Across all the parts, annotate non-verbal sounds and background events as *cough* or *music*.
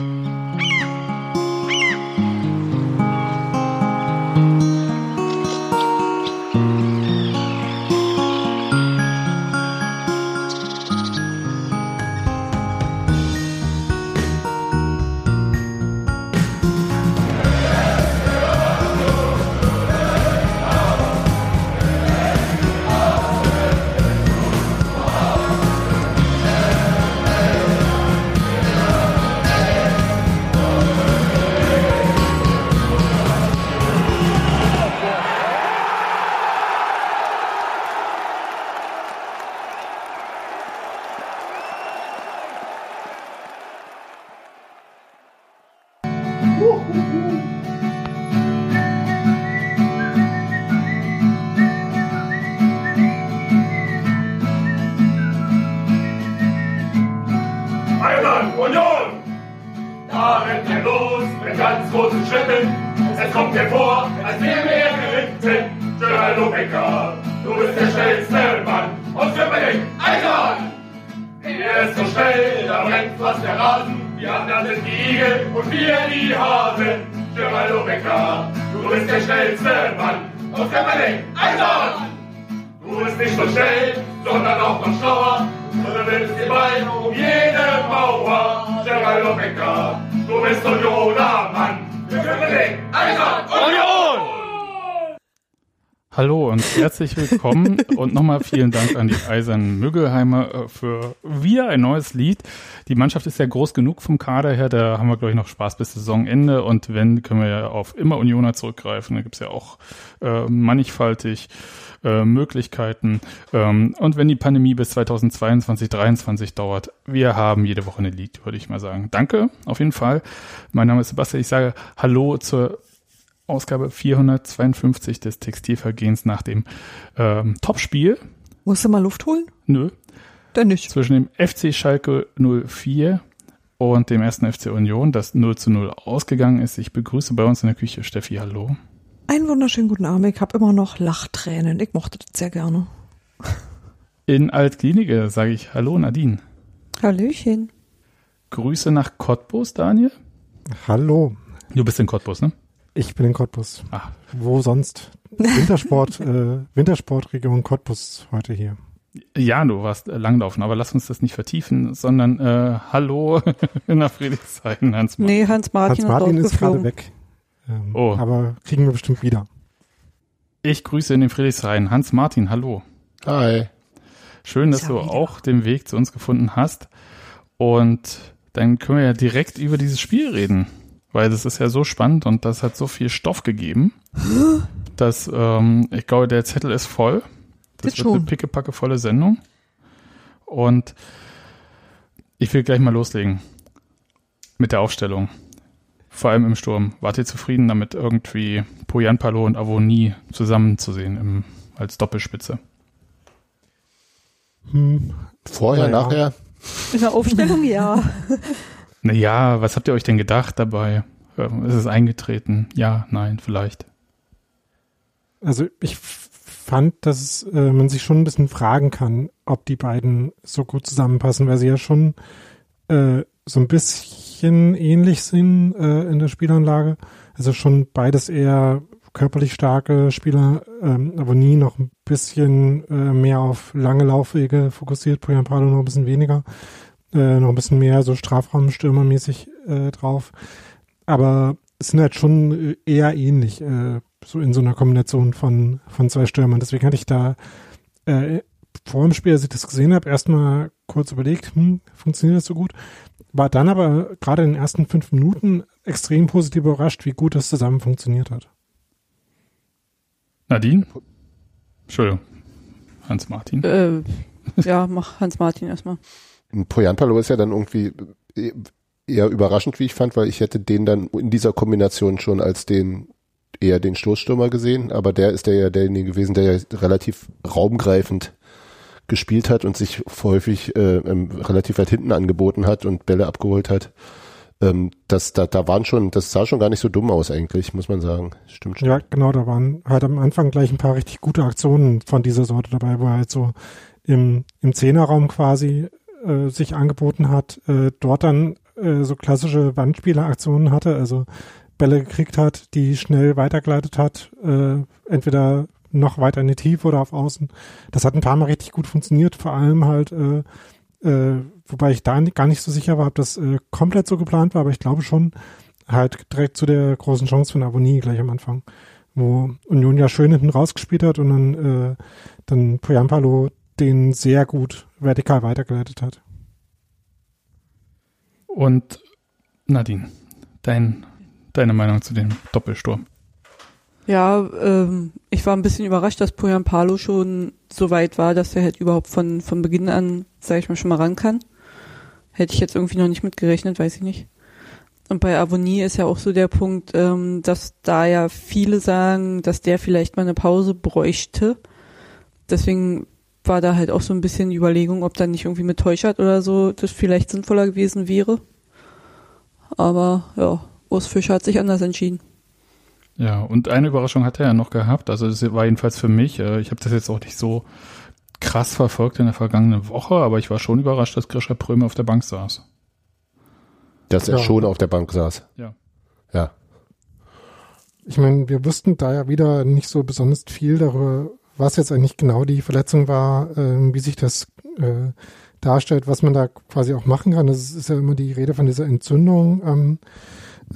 Mm-hmm. Willkommen und nochmal vielen Dank an die Eisernen Müggelheimer äh, für wieder ein neues Lied. Die Mannschaft ist ja groß genug vom Kader her, da haben wir, glaube ich, noch Spaß bis Saisonende und wenn, können wir ja auf immer Unioner zurückgreifen. Da gibt's ja auch äh, mannigfaltig äh, Möglichkeiten. Ähm, und wenn die Pandemie bis 2022, 2023 dauert, wir haben jede Woche ein Lied, würde ich mal sagen. Danke, auf jeden Fall. Mein Name ist Sebastian, ich sage Hallo zur Ausgabe 452 des Textilvergehens nach dem ähm, Topspiel. Musst du mal Luft holen? Nö. Dann nicht. Zwischen dem FC Schalke 04 und dem ersten FC Union, das 0 zu 0 ausgegangen ist. Ich begrüße bei uns in der Küche Steffi, hallo. Einen wunderschönen guten Abend. Ich habe immer noch Lachtränen. Ich mochte das sehr gerne. In Altklinike sage ich Hallo Nadine. Hallöchen. Grüße nach Cottbus, Daniel. Hallo, Du bist in Cottbus, ne? Ich bin in Cottbus. Ah, Wo sonst? Wintersport, *laughs* äh, Wintersportregion Cottbus heute hier. ja, du warst äh, langlaufen, aber lass uns das nicht vertiefen, sondern äh, Hallo *laughs* nach Friedrichshain, Hans. Nee, Hans Martin, Hans Martin ist ist gerade weg. Ähm, Oh. Aber kriegen wir bestimmt wieder. Ich grüße in den Friedrichshain. Hans Martin, hallo. Hi. Schön, dass du auch den Weg zu uns gefunden hast. Und dann können wir ja direkt über dieses Spiel reden. Weil das ist ja so spannend und das hat so viel Stoff gegeben, dass ähm, ich glaube, der Zettel ist voll. Das Das wird eine schon. pickepacke volle Sendung. Und ich will gleich mal loslegen mit der Aufstellung. Vor allem im Sturm. Wart ihr zufrieden damit, irgendwie Poyanpalo und Avonie zusammenzusehen im, als Doppelspitze? Hm, Vorher, Naja. nachher? In der Aufstellung, ja. *laughs* Naja, was habt ihr euch denn gedacht dabei? Ähm, Ist es eingetreten? Ja, nein, vielleicht. also ich fand, dass äh, man sich schon ein bisschen fragen kann, ob die beiden so gut zusammenpassen, weil sie ja schon äh, so ein bisschen ähnlich sind äh, in der Spielanlage. Also schon beides eher körperlich starke Spieler, ähm, aber nie noch ein bisschen äh, mehr auf lange Laufwege fokussiert, Poyampalo noch ein bisschen weniger, äh, noch ein bisschen mehr so Strafraumstürmermäßig äh, drauf. Aber es sind halt schon äh, eher ähnlich, äh, so in so einer Kombination von, von zwei Stürmern. Deswegen hatte ich da äh, vor dem Spiel, als ich das gesehen habe, erstmal kurz überlegt, hm, funktioniert das so gut? War dann aber gerade in den ersten fünf Minuten extrem positiv überrascht, wie gut das zusammen funktioniert hat. Nadine? Entschuldigung. Hans Martin. äh, ja, mach Hans Martin erstmal. Poyanpalo ist ja dann irgendwie äh, eher überraschend, wie ich fand, weil ich hätte den dann in dieser Kombination schon als den eher den Stoßstürmer gesehen, aber der ist der ja derjenige gewesen, der ja relativ raumgreifend gespielt hat und sich häufig äh, ähm, relativ weit hinten angeboten hat und Bälle abgeholt hat. Ähm, das, da, da waren schon, das sah schon gar nicht so dumm aus eigentlich, muss man sagen. Stimmt schon. Ja, genau, da waren halt am Anfang gleich ein paar richtig gute Aktionen von dieser Sorte dabei, wo er halt so im, im Zehnerraum quasi äh, sich angeboten hat, äh, dort dann äh, so klassische Wandspieleraktionen hatte, also Bälle gekriegt hat, die schnell weitergeleitet hat, äh, entweder noch weiter in die Tiefe oder auf Außen. Das hat ein paar Mal richtig gut funktioniert, vor allem halt, äh, äh, wobei ich da gar nicht so sicher war, ob das äh, komplett so geplant war, aber ich glaube schon, halt direkt zu der großen Chance von Abonnie gleich am Anfang, wo Union ja schön hinten rausgespielt hat und dann, äh, dann Poyampalo den sehr gut vertikal weitergeleitet hat. Und Nadine, dein, deine Meinung zu dem Doppelsturm? Ja, ähm, ich war ein bisschen überrascht, dass Poyan Palo schon so weit war, dass er halt überhaupt von, von Beginn an, sag ich mal, schon mal ran kann. Hätte ich jetzt irgendwie noch nicht mitgerechnet, weiß ich nicht. Und bei Avonie ist ja auch so der Punkt, ähm, dass da ja viele sagen, dass der vielleicht mal eine Pause bräuchte. Deswegen war da halt auch so ein bisschen die Überlegung, ob dann nicht irgendwie mit Täuschert oder so das vielleicht sinnvoller gewesen wäre. Aber ja, Urs Fischer hat sich anders entschieden. Ja, und eine Überraschung hat er ja noch gehabt. Also das war jedenfalls für mich, äh, ich habe das jetzt auch nicht so krass verfolgt in der vergangenen Woche, aber ich war schon überrascht, dass Grisha Pröme auf der Bank saß. Dass er Ja. schon auf der Bank saß. Ja. Ja. Ich meine, wir wussten da ja wieder nicht so besonders viel darüber, was jetzt eigentlich genau die Verletzung war, ähm, wie sich das äh, darstellt, was man da quasi auch machen kann. Das ist ja immer die Rede von dieser Entzündung am,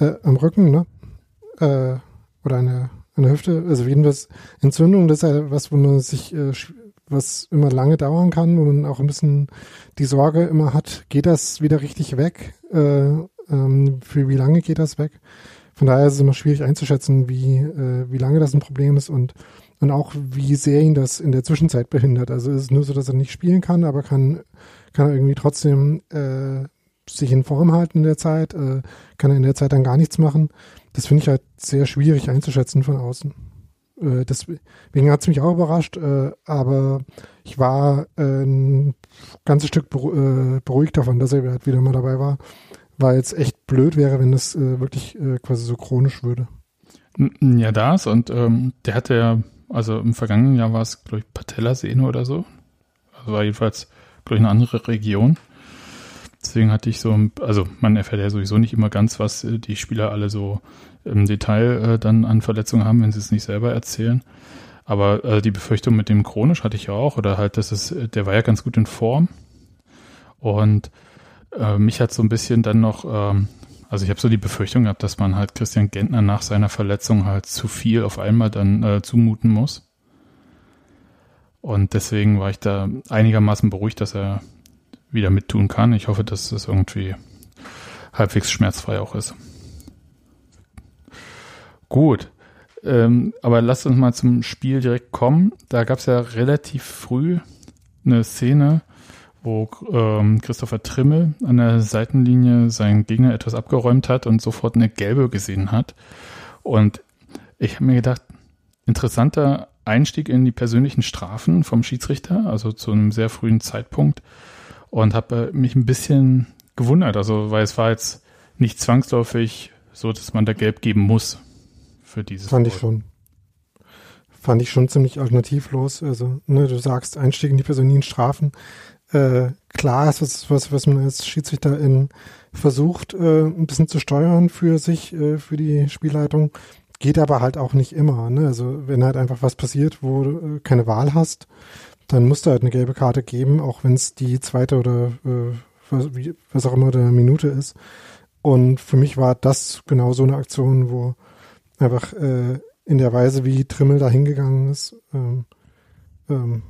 äh, am Rücken, ne? Äh, oder eine, eine Hüfte. Also jedenfalls Entzündung, das ist ja was, wo man sich, äh, was immer lange dauern kann, wo man auch ein bisschen die Sorge immer hat, geht das wieder richtig weg? Äh, ähm, für wie lange geht das weg? Von daher ist es immer schwierig einzuschätzen, wie, äh, wie lange das ein Problem ist und, und auch wie sehr ihn das in der Zwischenzeit behindert. Also es ist nur so, dass er nicht spielen kann, aber kann, kann er irgendwie trotzdem äh, sich in Form halten in der Zeit, äh, kann er in der Zeit dann gar nichts machen. Das finde ich halt sehr schwierig einzuschätzen von außen. Äh, deswegen hat es mich auch überrascht, äh, aber ich war äh, ein ganzes Stück äh, beruhigt davon, dass er halt wieder mal dabei war weil es echt blöd wäre, wenn das äh, wirklich äh, quasi so chronisch würde. Ja, das und ähm, der hatte ja, also im vergangenen Jahr war es, glaube ich, Patellasehne oder so. Also war jedenfalls, glaube ich, eine andere Region. Deswegen hatte ich so, also man erfährt ja sowieso nicht immer ganz, was äh, die Spieler alle so im Detail äh, dann an Verletzungen haben, wenn sie es nicht selber erzählen. Aber äh, die Befürchtung mit dem chronisch hatte ich ja auch, oder halt, dass es, äh, der war ja ganz gut in Form. Und äh, mich hat so ein bisschen dann noch, ähm, also ich habe so die Befürchtung gehabt, dass man halt Christian Gentner nach seiner Verletzung halt zu viel auf einmal dann äh, zumuten muss. Und deswegen war ich da einigermaßen beruhigt, dass er wieder mittun kann. Ich hoffe, dass das irgendwie halbwegs schmerzfrei auch ist. Gut. Ähm, aber lasst uns mal zum Spiel direkt kommen. Da gab es ja relativ früh eine Szene, wo ähm, Christopher Trimmel an der Seitenlinie seinen Gegner etwas abgeräumt hat und sofort eine gelbe gesehen hat. Und ich habe mir gedacht, interessanter Einstieg in die persönlichen Strafen vom Schiedsrichter, also zu einem sehr frühen Zeitpunkt. Und habe mich ein bisschen gewundert, also weil es war jetzt nicht zwangsläufig so, dass man da gelb geben muss für dieses. Fand ich Foul. schon. Fand ich schon ziemlich alternativlos. Also, ne, du sagst Einstieg in die persönlichen Strafen. Äh, klar ist was, was, was man als Schiedsrichter in versucht, äh, ein bisschen zu steuern für sich, äh, für die Spielleitung. Geht aber halt auch nicht immer. Ne? Also wenn halt einfach was passiert, wo du äh, keine Wahl hast, dann musst du halt eine gelbe Karte geben, auch wenn es die zweite oder äh, was, wie, was auch immer der Minute ist. Und für mich war das genau so eine Aktion, wo einfach äh, in der Weise, wie Trimmel da hingegangen ist, ähm, ähm,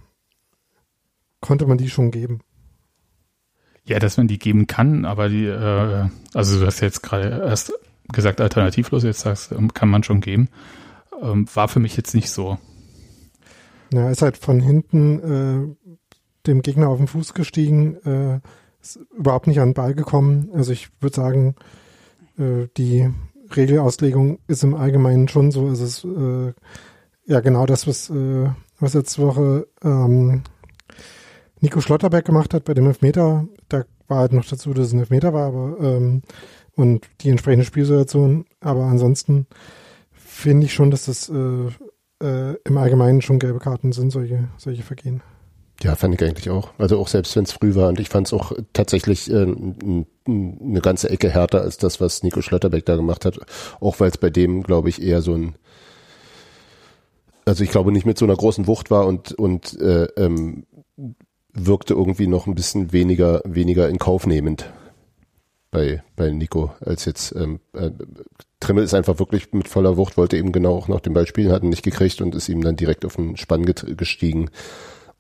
konnte man die schon geben. Ja, dass man die geben kann, aber die, äh, also du hast jetzt gerade erst gesagt alternativlos, jetzt sagst du, kann man schon geben. Ähm, war für mich jetzt nicht so. Ja, ist halt von hinten äh, dem Gegner auf den Fuß gestiegen, äh, ist überhaupt nicht an den Ball gekommen. Also ich würde sagen, äh, die Regelauslegung ist im Allgemeinen schon so. Es ist äh, ja genau das, was, äh, was letzte Woche ähm, Nico Schlotterberg gemacht hat bei dem Elfmeter. Da war halt noch dazu, dass es ein Elfmeter war, aber ähm, und die entsprechende Spielsituation. Aber ansonsten finde ich schon, dass das äh, äh, im Allgemeinen schon gelbe Karten sind, solche, solche Vergehen. Ja, fand ich eigentlich auch. Also auch selbst wenn es früh war und ich fand es auch tatsächlich äh, eine ganze Ecke härter als das, was Nico Schlotterbeck da gemacht hat. Auch weil es bei dem, glaube ich, eher so ein also ich glaube nicht mit so einer großen Wucht war und und äh, ähm, wirkte irgendwie noch ein bisschen weniger weniger in Kauf nehmend bei bei Nico als jetzt ähm, äh, Trimmel ist einfach wirklich mit voller Wucht wollte eben genau auch noch den Ball spielen hatten nicht gekriegt und ist ihm dann direkt auf den Spann gestiegen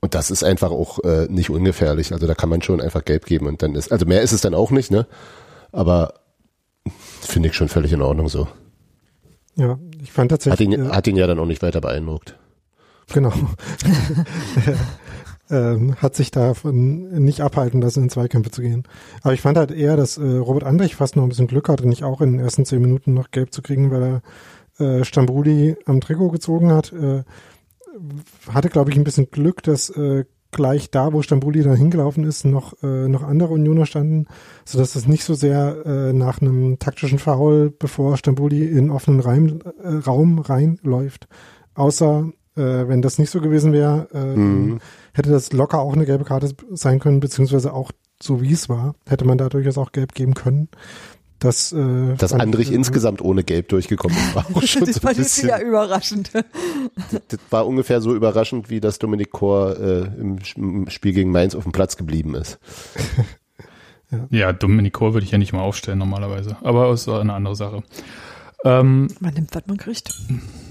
und das ist einfach auch äh, nicht ungefährlich. Also da kann man schon einfach gelb geben und dann ist, also mehr ist es dann auch nicht, ne? Aber finde ich schon völlig in Ordnung so. Ja, ich fand tatsächlich. Hat ihn, äh, hat ihn ja dann auch nicht weiter beeindruckt. Genau. *laughs* *laughs* ähm, hat sich davon nicht abhalten lassen, in Zweikämpfe zu gehen. Aber ich fand halt eher, dass äh, Robert Andrich fast noch ein bisschen Glück hatte, nicht auch in den ersten zehn Minuten noch gelb zu kriegen, weil er äh, Stambuli am Trikot gezogen hat. Äh, hatte, glaube ich, ein bisschen Glück, dass äh, gleich da, wo Stambuli dann hingelaufen ist, noch, äh, noch andere Unioner standen, so dass es nicht so sehr äh, nach einem taktischen Foul, bevor Stambuli in offenen Reim, äh, Raum reinläuft. Außer, äh, wenn das nicht so gewesen wäre, äh, mhm. Hätte das locker auch eine gelbe Karte sein können, beziehungsweise auch so wie es war, hätte man da durchaus auch gelb geben können. Das, äh, Dass Andrich äh, insgesamt ohne Gelb durchgekommen ist, *laughs* war auch schon das so ein bisschen, ja überraschend. Das, das, war ungefähr so überraschend, wie dass Dominik Kor äh, im Spiel gegen Mainz auf dem Platz geblieben ist. *laughs* ja. ja, Dominik Kor würde ich ja nicht mal aufstellen normalerweise, aber es war eine andere Sache. Ähm, man nimmt, was man kriegt.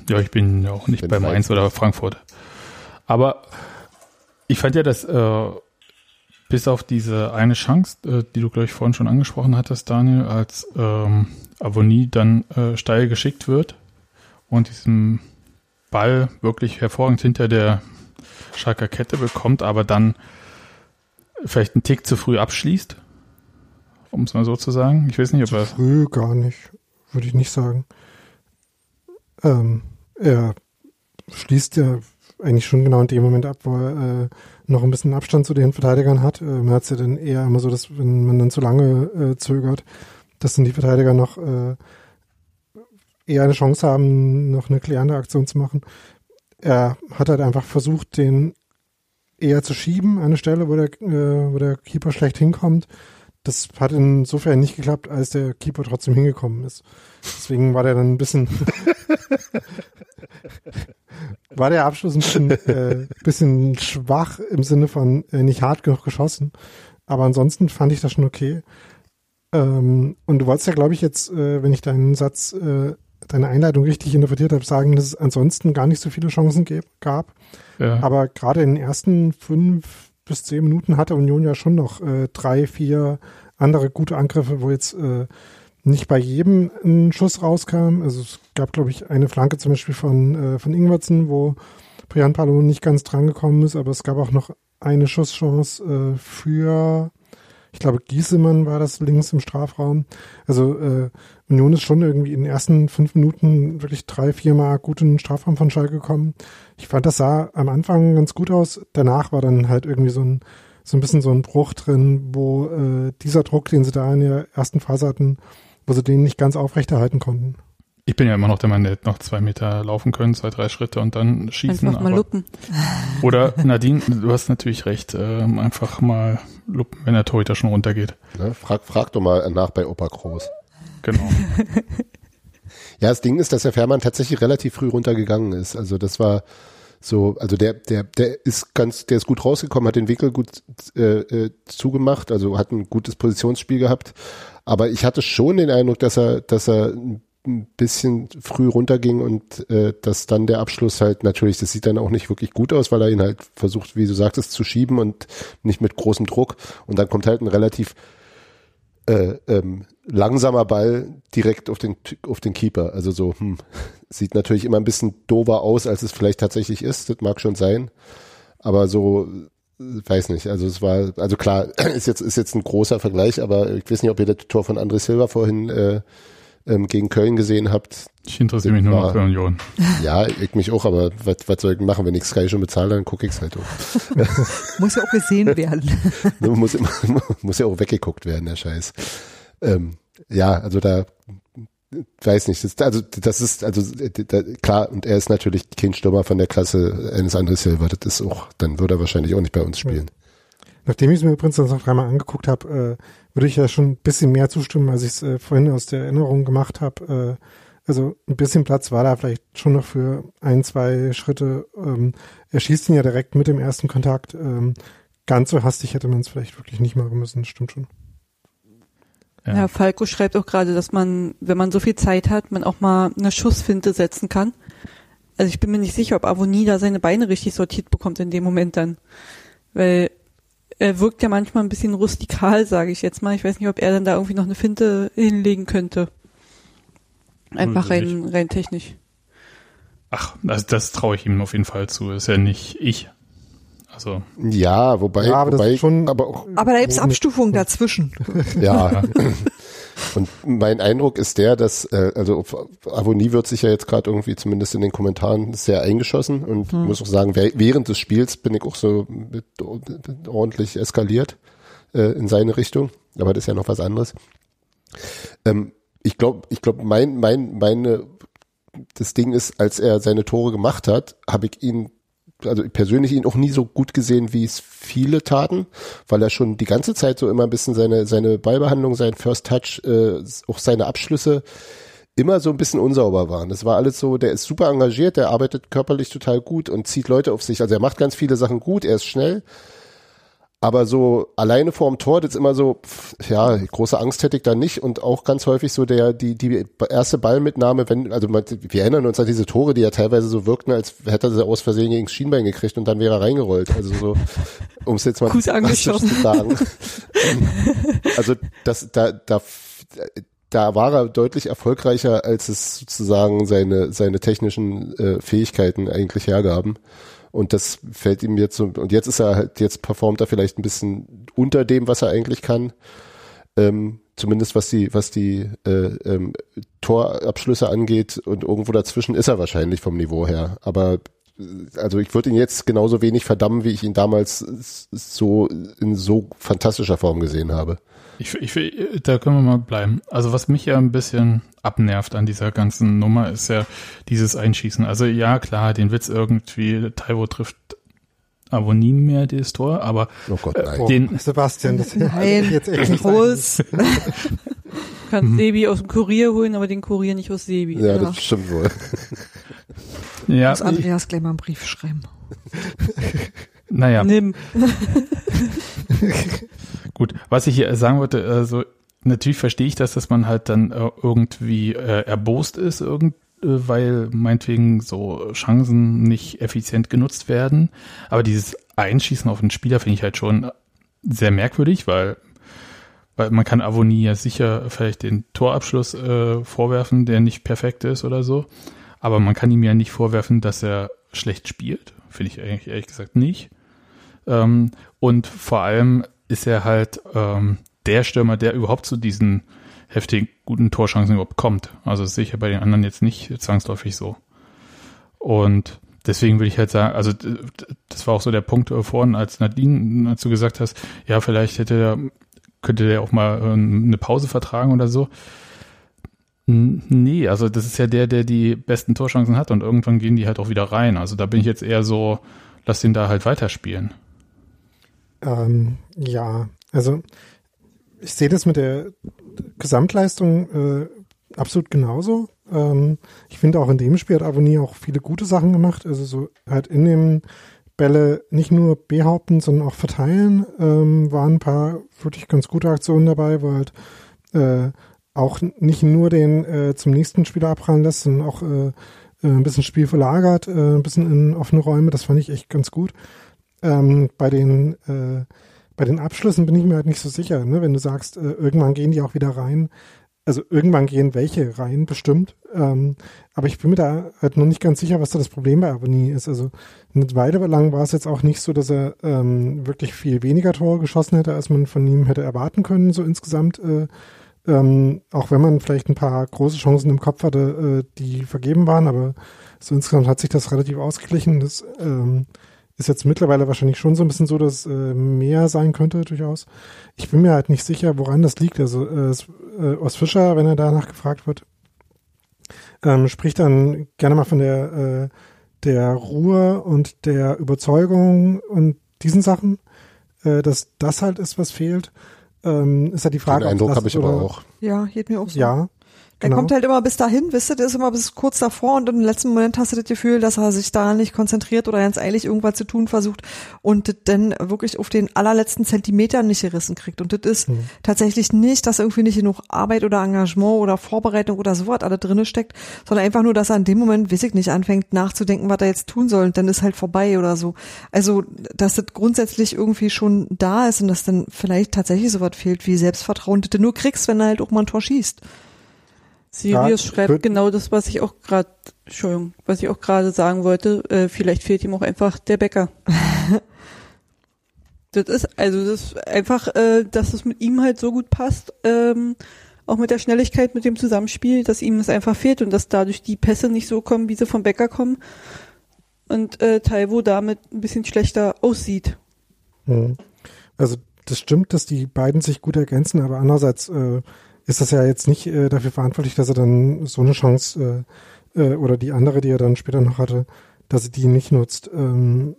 Ja, ich bin ja auch nicht bei Mainz oder Frankfurt. Aber ich fand ja, dass äh, bis auf diese eine Chance, äh, die du, glaube ich, vorhin schon angesprochen hattest, Daniel, als ähm, Avonie dann äh, steil geschickt wird und diesen Ball wirklich hervorragend hinter der Schalker Kette bekommt, aber dann vielleicht einen Tick zu früh abschließt, um es mal so zu sagen. Ich weiß nicht, ob zu er... Früh gar nicht, würde ich nicht sagen. Ähm, er schließt ja eigentlich schon genau in dem Moment ab, wo er äh, noch ein bisschen Abstand zu den Verteidigern hat. Äh, man hat es ja dann eher immer so, dass wenn man dann zu lange äh, zögert, dass dann die Verteidiger noch äh, eher eine Chance haben, noch eine klärende Aktion zu machen. Er hat halt einfach versucht, den eher zu schieben eine Stelle, wo der, äh, wo der Keeper schlecht hinkommt. Das hat insofern nicht geklappt, als der Keeper trotzdem hingekommen ist. Deswegen war der dann ein bisschen *laughs* *laughs* war der Abschluss ein bisschen, *laughs* äh, bisschen schwach im Sinne von äh, nicht hart genug geschossen. Aber ansonsten fand ich das schon okay. Ähm, und du wolltest ja, glaube ich, jetzt, äh, wenn ich deinen Satz, äh, deine Einleitung richtig interpretiert habe, sagen, dass es ansonsten gar nicht so viele Chancen gab. Ja. Aber gerade in den ersten fünf bis zehn Minuten hatte Union ja schon noch äh, drei, vier andere gute Angriffe, wo jetzt äh, nicht bei jedem ein Schuss rauskam. Also es gab, glaube ich, eine Flanke zum Beispiel von, äh, von Ingwertsen, wo Brian Palo nicht ganz dran gekommen ist, aber es gab auch noch eine Schusschance äh, für, ich glaube, Giesemann war das links im Strafraum. Also äh, Union ist schon irgendwie in den ersten fünf Minuten wirklich drei, viermal gut in den Strafraum von Schalke gekommen. Ich fand, das sah am Anfang ganz gut aus. Danach war dann halt irgendwie so ein so ein bisschen so ein Bruch drin, wo äh, dieser Druck, den sie da in der ersten Phase hatten, wo sie den nicht ganz aufrechterhalten konnten. Ich bin ja immer noch der Mann, der hätte noch zwei Meter laufen können, zwei, drei Schritte und dann schießen. Einfach mal luppen. Oder Nadine, du hast natürlich recht, ähm, einfach mal luppen, wenn der Torhüter schon runtergeht. Ne, frag, frag doch mal nach bei Opa Groß. Genau. *laughs* ja, das Ding ist, dass der Fährmann tatsächlich relativ früh runtergegangen ist. Also das war so, also der, der, der ist ganz, der ist gut rausgekommen, hat den Wickel gut äh, äh, zugemacht, also hat ein gutes Positionsspiel gehabt aber ich hatte schon den Eindruck, dass er, dass er ein bisschen früh runterging und äh, dass dann der Abschluss halt natürlich, das sieht dann auch nicht wirklich gut aus, weil er ihn halt versucht, wie du sagtest, zu schieben und nicht mit großem Druck. Und dann kommt halt ein relativ äh, ähm, langsamer Ball direkt auf den auf den Keeper. Also so, hm, *laughs* sieht natürlich immer ein bisschen dover aus, als es vielleicht tatsächlich ist. Das mag schon sein. Aber so weiß nicht, also es war, also klar, *clears throat* ist jetzt, ist jetzt ein großer Vergleich, aber ich weiß nicht, ob ihr das Tor von André Silva vorhin äh, ähm, gegen Köln gesehen habt. Ich interessiere mich nur noch für Union. *laughs* Ja, ich mich auch, aber was, was soll ich machen? Wenn ich Sky schon bezahle, dann gucke ich es halt auch. *laughs* muss ja auch gesehen *laughs* werden. muss, immer, muss ja auch weggeguckt werden, der Scheiß. Ähm, ja, also da weiß nicht, das, also das ist, also da, klar, und er ist natürlich kein Stürmer von der Klasse eines André Silva, das ist auch, dann würde er wahrscheinlich auch nicht bei uns spielen. Nachdem ich es mir übrigens noch dreimal angeguckt habe, äh, würde ich ja schon ein bisschen mehr zustimmen, als ich es äh, vorhin aus der Erinnerung gemacht habe. Äh, also ein bisschen Platz war da vielleicht schon noch für ein, zwei Schritte. Ähm, er schießt ihn ja direkt mit dem ersten Kontakt. Ähm, ganz so hastig hätte man es vielleicht wirklich nicht machen müssen, stimmt schon. Ja. ja, Falco schreibt auch gerade, dass man, wenn man so viel Zeit hat, man auch mal eine Schussfinte setzen kann. Also ich bin mir nicht sicher, ob Avonie da seine Beine richtig sortiert bekommt in dem Moment dann. Weil er wirkt ja manchmal ein bisschen rustikal, sage ich jetzt mal. Ich weiß nicht, ob er dann da irgendwie noch eine Finte hinlegen könnte. Einfach rein, rein technisch. Ach, also das traue ich ihm auf jeden Fall zu. ist ja nicht ich. Also. Ja, wobei, ja, aber wobei, schon, aber auch. Aber da gibt es Abstufungen dazwischen. *laughs* Ja. Und mein Eindruck ist der, dass, äh, also Avonie wird sich ja jetzt gerade irgendwie zumindest in den Kommentaren sehr eingeschossen und hm. muss auch sagen, während des Spiels bin ich auch so mit, mit ordentlich eskaliert äh, in seine Richtung. Aber das ist ja noch was anderes. Ähm, ich glaube, ich glaube, mein, mein, meine, das Ding ist, als er seine Tore gemacht hat, habe ich ihn also persönlich ihn auch nie so gut gesehen, wie es viele taten, weil er schon die ganze Zeit so immer ein bisschen seine, seine Ballbehandlung, sein First Touch, äh, auch seine Abschlüsse immer so ein bisschen unsauber waren. Das war alles so, der ist super engagiert, der arbeitet körperlich total gut und zieht Leute auf sich. Also er macht ganz viele Sachen gut, er ist schnell, aber so alleine vorm Tor, das ist immer so, pff, ja, große Angst hätte ich da nicht und auch ganz häufig so der, die, die erste Ballmitnahme, wenn, also wir erinnern uns an diese Tore, die ja teilweise so wirkten, als hätte er sie aus Versehen gegen das Schienbein gekriegt und dann wäre er reingerollt. Also so, um es jetzt mal Kuss zu sagen. *laughs* also das, da, da, da war er deutlich erfolgreicher, als es sozusagen seine, seine technischen äh, Fähigkeiten eigentlich hergaben. Und das fällt ihm jetzt so, und jetzt ist er halt, jetzt performt er vielleicht ein bisschen unter dem, was er eigentlich kann. Ähm, zumindest was die, was die äh, ähm, Torabschlüsse angeht und irgendwo dazwischen ist er wahrscheinlich vom Niveau her. Aber also ich würde ihn jetzt genauso wenig verdammen, wie ich ihn damals so in so fantastischer Form gesehen habe. Ich, ich, da können wir mal bleiben. Also was mich ja ein bisschen abnervt an dieser ganzen Nummer ist ja dieses Einschießen. Also ja, klar, den Witz irgendwie, Taiwo trifft aber nie mehr das Tor, aber oh Gott, nein. Äh, den oh, Sebastian, das nein, *laughs* jetzt echt nicht groß. Kannst mhm. Sebi aus dem Kurier holen, aber den Kurier nicht aus Sebi. Ja, ja. das stimmt wohl. ja, muss Andreas gleich mal einen Brief schreiben. Naja. Nimm. *laughs* Gut, was ich hier sagen wollte, also natürlich verstehe ich das, dass man halt dann äh, irgendwie äh, erbost ist, irgend, äh, weil meinetwegen so Chancen nicht effizient genutzt werden. Aber dieses Einschießen auf den Spieler finde ich halt schon sehr merkwürdig, weil, weil man kann Avonie ja sicher vielleicht den Torabschluss äh, vorwerfen, der nicht perfekt ist oder so. Aber man kann ihm ja nicht vorwerfen, dass er schlecht spielt. Finde ich eigentlich ehrlich gesagt nicht. Ähm, und vor allem ist er halt ähm, der Stürmer, der überhaupt zu diesen heftigen guten Torchancen überhaupt kommt. Also das sehe ich ja bei den anderen jetzt nicht zwangsläufig so. Und deswegen würde ich halt sagen, also das war auch so der Punkt vorhin, als Nadine, du gesagt hast, ja, vielleicht hätte der, könnte der auch mal ähm, eine Pause vertragen oder so. Nee, also das ist ja der, der die besten Torchancen hat und irgendwann gehen die halt auch wieder rein. Also da bin ich jetzt eher so, lass den da halt weiterspielen. Ähm, ja, also ich sehe das mit der Gesamtleistung äh, absolut genauso. Ähm, ich finde auch in dem Spiel hat Avonie auch viele gute Sachen gemacht. Also so halt in dem Bälle nicht nur behaupten, sondern auch verteilen. Ähm, waren ein paar wirklich ganz gute Aktionen dabei, wo halt äh, auch nicht nur den äh, zum nächsten Spieler abprallen lässt, sondern auch äh, äh ein bisschen Spiel verlagert, äh, ein bisschen in offene Räume. Das fand ich echt ganz gut. Ähm, bei den äh, bei den Abschlüssen bin ich mir halt nicht so sicher, ne? wenn du sagst, äh, irgendwann gehen die auch wieder rein. Also irgendwann gehen welche rein, bestimmt. Ähm, aber ich bin mir da halt noch nicht ganz sicher, was da das Problem bei Abonnie ist. Also eine Weile lang war es jetzt auch nicht so, dass er ähm, wirklich viel weniger Tore geschossen hätte, als man von ihm hätte erwarten können, so insgesamt. Äh, ähm, auch wenn man vielleicht ein paar große Chancen im Kopf hatte, äh, die vergeben waren, aber so insgesamt hat sich das relativ ausgeglichen. Das ähm, ist jetzt mittlerweile wahrscheinlich schon so ein bisschen so, dass äh, mehr sein könnte, durchaus. Ich bin mir halt nicht sicher, woran das liegt. Also äh, äh, aus Fischer, wenn er danach gefragt wird, ähm, spricht dann gerne mal von der, äh, der Ruhe und der Überzeugung und diesen Sachen, äh, dass das halt ist, was fehlt. Ähm, ist halt die Frage. Den Eindruck habe ich aber auch. Ja, geht mir auch so. Ja, Er genau. kommt halt immer bis dahin, wisst ihr, der ist immer bis kurz davor und im letzten Moment hast du das Gefühl, dass er sich da nicht konzentriert oder ganz eilig irgendwas zu tun versucht und das dann wirklich auf den allerletzten Zentimeter nicht gerissen kriegt. Und das ist Mhm. tatsächlich nicht, dass irgendwie nicht genug Arbeit oder Engagement oder Vorbereitung oder sowas alles drinne steckt, sondern einfach nur, dass er in dem Moment, weiß ich nicht, anfängt nachzudenken, was er jetzt tun soll und dann ist halt vorbei oder so. Also, dass das grundsätzlich irgendwie schon da ist und dass dann vielleicht tatsächlich sowas fehlt wie Selbstvertrauen, das du nur kriegst, wenn er halt auch mal ein Tor schießt. Sirius Ja, schreibt genau das, was ich auch gerade, Entschuldigung, was ich auch gerade sagen wollte. Äh, vielleicht fehlt ihm auch einfach der Bäcker. *laughs* das ist, also das ist einfach, äh, dass es mit ihm halt so gut passt, ähm, auch mit der Schnelligkeit, mit dem Zusammenspiel, dass ihm das einfach fehlt und dass dadurch die Pässe nicht so kommen, wie sie vom Bäcker kommen. Und äh, Taiwo damit ein bisschen schlechter aussieht. Mhm. Also das stimmt, dass die beiden sich gut ergänzen, aber andererseits äh, ist das ja jetzt nicht äh, dafür verantwortlich, dass er dann so eine Chance äh, äh, oder die andere, die er dann später noch hatte, dass er die nicht nutzt. Ähm,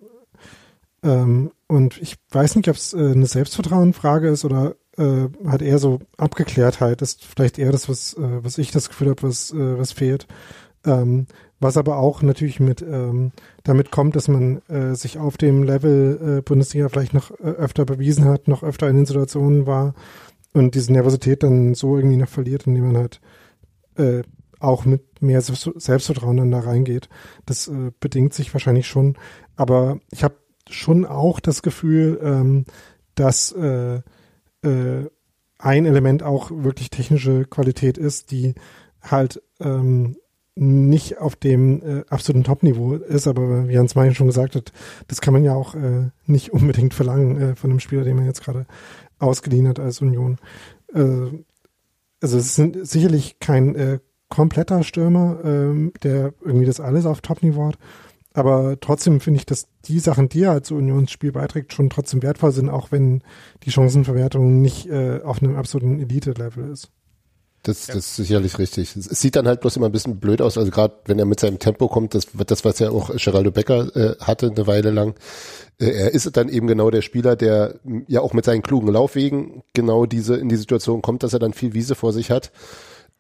ähm, und ich weiß nicht, ob es äh, eine Selbstvertrauenfrage ist oder äh, hat eher so Abgeklärtheit, ist vielleicht eher das, was, äh, was ich das Gefühl habe, was, äh, was fehlt. Ähm, was aber auch natürlich mit ähm, damit kommt, dass man äh, sich auf dem Level äh, Bundesliga vielleicht noch äh, öfter bewiesen hat, noch öfter in den Situationen war und diese Nervosität dann so irgendwie noch verliert, indem man halt äh, auch mit mehr Selbst- Selbstvertrauen dann da reingeht. Das äh, bedingt sich wahrscheinlich schon. Aber ich habe schon auch das Gefühl, ähm, dass äh, äh, ein Element auch wirklich technische Qualität ist, die halt ähm, nicht auf dem äh, absoluten Top-Niveau ist, aber wie Hans Meyen schon gesagt hat, das kann man ja auch äh, nicht unbedingt verlangen äh, von einem Spieler, den man jetzt gerade ausgeliehen hat als Union. Äh, also es ist sicherlich kein äh, kompletter Stürmer, ähm, der irgendwie das alles auf Top-Niveau hat, aber trotzdem finde ich, dass die Sachen, die er als Unionsspiel beiträgt, schon trotzdem wertvoll sind, auch wenn die Chancenverwertung nicht äh, auf einem absoluten Elite-Level ist. Das, das ist sicherlich richtig. Es sieht dann halt bloß immer ein bisschen blöd aus, also gerade wenn er mit seinem Tempo kommt, das, das was ja auch Geraldo Becker äh, hatte eine Weile lang. Er ist dann eben genau der Spieler, der m, ja auch mit seinen klugen Laufwegen genau diese in die Situation kommt, dass er dann viel Wiese vor sich hat.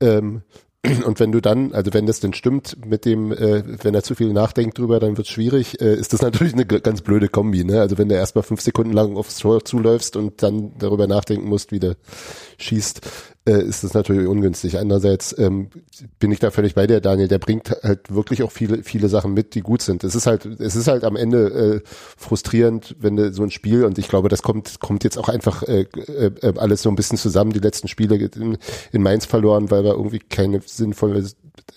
Ähm, *clears throat* und wenn du dann, also wenn das denn stimmt mit dem, äh, wenn er zu viel nachdenkt drüber, dann wird es schwierig, äh, ist das natürlich eine ganz blöde Kombi, ne? Also wenn du erstmal fünf Sekunden lang aufs Tor zuläufst und dann darüber nachdenken musst, wie du schießt, äh, ist das natürlich ungünstig. Andererseits ähm, bin ich da völlig bei dir, Daniel. Der bringt halt wirklich auch viele, viele Sachen mit, die gut sind. Es ist halt, es ist halt am Ende äh, frustrierend, wenn du so ein Spiel und ich glaube, das kommt, kommt jetzt auch einfach äh, äh, äh, alles so ein bisschen zusammen. Die letzten Spiele in, in Mainz verloren, weil wir irgendwie keine sinnvolle,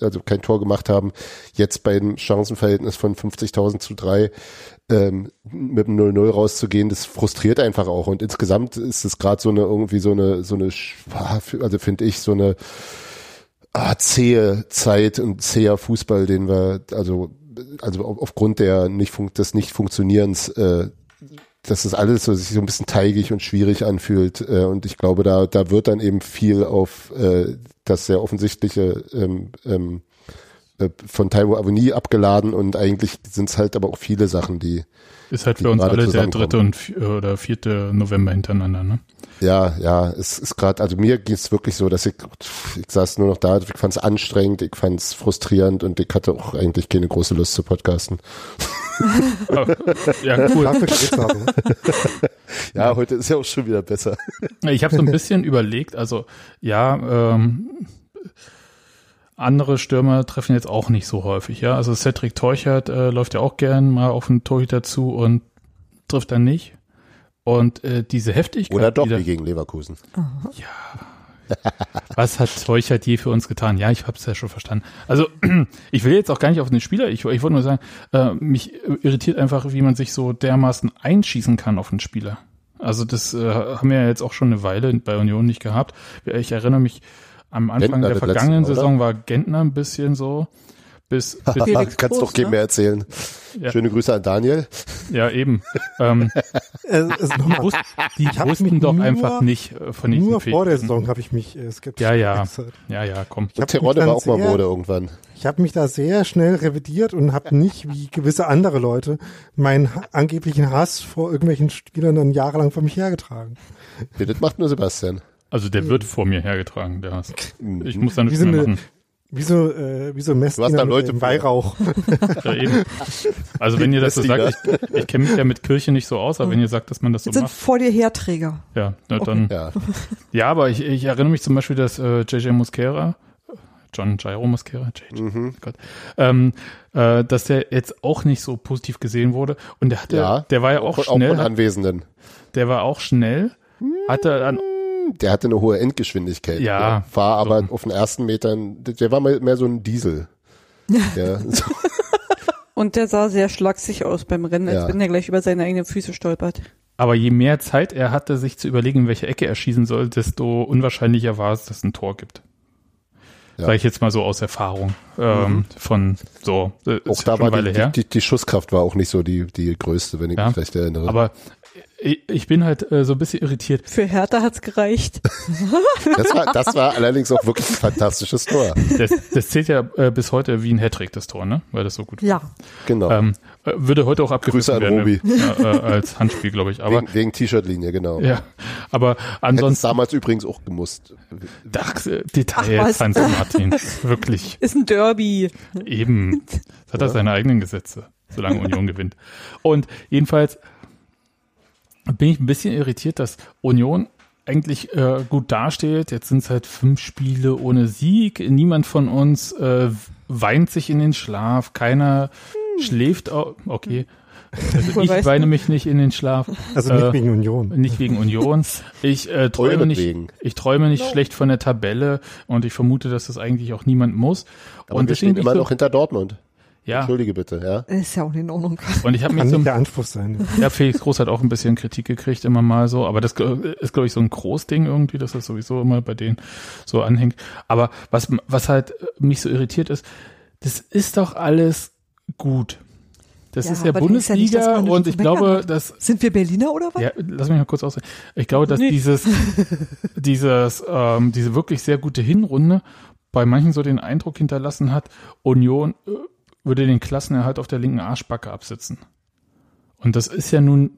also kein Tor gemacht haben. Jetzt beim Chancenverhältnis von 50.000 zu drei ähm, mit dem 0-0 rauszugehen, das frustriert einfach auch. Und insgesamt ist es gerade so eine irgendwie so eine, so eine, also finde ich, so eine ah, zähe Zeit und zäher Fußball, den wir, also, also auf- aufgrund der nicht des Nicht-Funktionierens, äh, dass das alles so, sich so ein bisschen teigig und schwierig anfühlt. Äh, und ich glaube, da, da wird dann eben viel auf äh, das sehr offensichtliche ähm, ähm, äh, von Taiwo Avoni abgeladen und eigentlich sind es halt aber auch viele Sachen, die Ist halt Die für uns alle der dritte und oder vierte November hintereinander, ne? Ja, ja, es ist gerade, also mir ging es wirklich so, dass ich, ich saß nur noch da, ich fand es anstrengend, ich fand es frustrierend und ich hatte auch eigentlich keine große Lust zu podcasten. *laughs* Ja, cool. *laughs* Ja, heute ist ja auch schon wieder besser. Ich habe so ein bisschen überlegt, also ja, ähm, andere Stürmer treffen jetzt auch nicht so häufig, ja. Also Cedric Teuchert äh, läuft ja auch gern mal auf einen Torhüter zu und trifft dann nicht. Und äh, diese Heftigkeit, Oder doch, wie gegen Leverkusen. *laughs* was hat Teuchert je für uns getan? Ja, ich habe es ja schon verstanden. Also *clears throat* ich will jetzt auch gar nicht auf den Spieler, ich, ich wollte nur sagen, äh, mich irritiert einfach, wie man sich so dermaßen einschießen kann auf einen Spieler. Also das äh, haben wir ja jetzt auch schon eine Weile bei Union nicht gehabt. Ich erinnere mich, am Anfang Gentner der vergangenen Mal, oder? Saison war Gentner ein bisschen so. bis, *laughs* bis Felix Kannst Groß, doch keinem ne? mehr erzählen. Ja. Schöne Grüße an Daniel. ja eben. Ähm, *laughs* die wus- die hab wussten mich doch nur- einfach nicht äh, von diesen nur vor der. Saison habe ich mich äh, skeptisch Ja, ja. geäußert. Ja, ja, komm. Ich Terodde mich war auch mal sehr- Mode irgendwann. Ich habe mich da sehr schnell revidiert und habe nicht, wie gewisse andere Leute, meinen angeblichen Hass vor irgendwelchen Spielern dann jahrelang vor mich hergetragen. Ja, das macht nur Sebastian. Also der wird vor mir hergetragen, der Hass. Ich muss da nichts so mehr machen. Wie so, äh, wie so Du hast da Leute im. Weihrauch. Ja, eben. Also wenn ihr das so sagt, ich, ich kenne mich ja mit Kirche nicht so aus, aber wenn ihr sagt, dass man das so Jetzt sind macht, vor dir Herträger. ja, na, dann. Ja. Ja, aber ich, ich erinnere mich zum Beispiel, dass äh, JJ Mosquera, John Jairo Mosquera, JJ, Mhm. Gott, ähm, äh, dass der jetzt auch nicht so positiv gesehen wurde. Und der hatte, Ja. der war ja auch Auch schnell, von hat, Anwesenden. der war auch schnell, hatte dann, Der hatte eine hohe Endgeschwindigkeit. Ja. War aber auf den ersten Metern, der war mal mehr so ein Diesel. *laughs* Ja. So. Und der sah sehr schlaksig aus beim Rennen, als Ja. wenn er gleich über seine eigenen Füße stolpert. aber je mehr Zeit er hatte, sich zu überlegen, in welche Ecke er schießen soll, desto unwahrscheinlicher war es, dass es ein Tor gibt. Ja. Sag ich jetzt mal so aus Erfahrung ähm, von so, äh, Auch da war die, die, die Schusskraft war auch nicht so die, die größte, wenn ich Ja. mich recht erinnere. Aber ich, bin halt äh, so ein bisschen irritiert. Für Hertha hat's gereicht. *laughs* das, war, das war allerdings auch wirklich ein fantastisches Tor. Das, das zählt ja äh, bis heute wie ein Hattrick, das Tor, ne? Weil das so gut Ja. Genau. ähm, äh, Würde heute auch an werden. ne? Äh, als Handspiel, glaube ich. Aber wegen wegen T-Shirt-Linie, genau. ja, aber es ansonsten damals übrigens auch gemusst. Ach, äh, Details? Hans Martin. Wirklich. *laughs* Ist ein Derby. Eben. *laughs* Das hat er seine eigenen Gesetze, solange Union gewinnt. Und jedenfalls bin ich ein bisschen irritiert, dass Union eigentlich äh, gut dasteht. Jetzt sind es halt fünf Spiele ohne Sieg. Niemand von uns äh, weint sich in den Schlaf. Keiner schläft. Au okay. *laughs* Also ich weine mich nicht in den Schlaf. Also nicht Äh, wegen Union. Nicht wegen Union. Ich äh, träume nicht, ich träume nicht schlecht von der Tabelle und ich vermute, dass das eigentlich auch niemand muss. Aber und wir stehen immer so, noch hinter Dortmund. Ja. Entschuldige bitte, ja. Ist ja auch in Ordnung. Und ich habe mich Kann so, nicht der Anspruch sein. ja, Felix Groß hat auch ein bisschen Kritik gekriegt, immer mal so, aber das ist, glaube ich, so ein Großding irgendwie, dass das sowieso immer bei denen so anhängt. Aber was, was halt mich so irritiert ist, das ist doch alles gut. Das Ja, ist ja das ist ja nicht, Bundesliga und ich glaube, dass Sind wir Berliner oder was? Ja, lass mich mal kurz aussehen. Ich glaube, dass Nee. dieses, *laughs* dieses, ähm, diese wirklich sehr gute Hinrunde bei manchen so den Eindruck hinterlassen hat, Union äh, würde den Klassenerhalt auf der linken Arschbacke absitzen. Und das ist ja nun,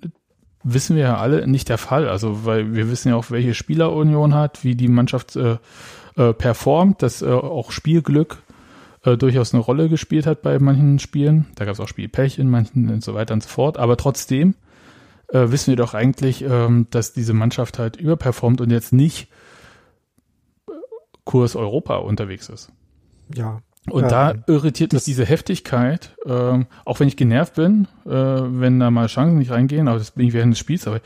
wissen wir ja alle, nicht der Fall. Also, weil wir wissen ja auch, welche Spieler Union hat, wie die Mannschaft äh, äh, performt, dass äh, auch Spielglück äh, durchaus eine Rolle gespielt hat bei manchen Spielen. Da gab es auch Spielpech in manchen und so weiter und so fort. Aber trotzdem äh, wissen wir doch eigentlich, ähm, dass diese Mannschaft halt überperformt und jetzt nicht äh, Kurs Europa unterwegs ist. Ja. Und Ja, da irritiert mich diese Heftigkeit, ähm, auch wenn ich genervt bin, äh, wenn da mal Chancen nicht reingehen, aber das bin ich während des Spiels, aber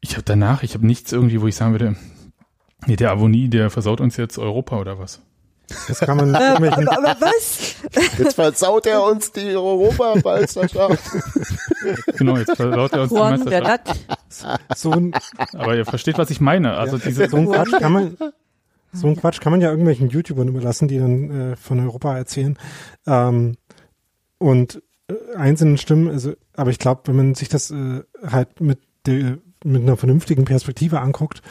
ich habe danach, ich habe nichts irgendwie, wo ich sagen würde, nee, der Avonie, der versaut uns jetzt Europa oder was. Das kann man *laughs* mit irgendwelchen, Aber, aber was? Jetzt versaut er uns die Europameisterschaft. *laughs* Genau, jetzt versaut er uns die Juan der Meisterschaft. So ein, Aber ihr versteht, was ich meine. Also diese, so ein Quatsch kann man, so ein Quatsch kann man ja irgendwelchen YouTubern überlassen, die dann äh, von Europa erzählen. Ähm, und äh, einzelnen Stimmen, also, aber ich glaube, wenn man sich das äh, halt mit der, mit einer vernünftigen Perspektive anguckt,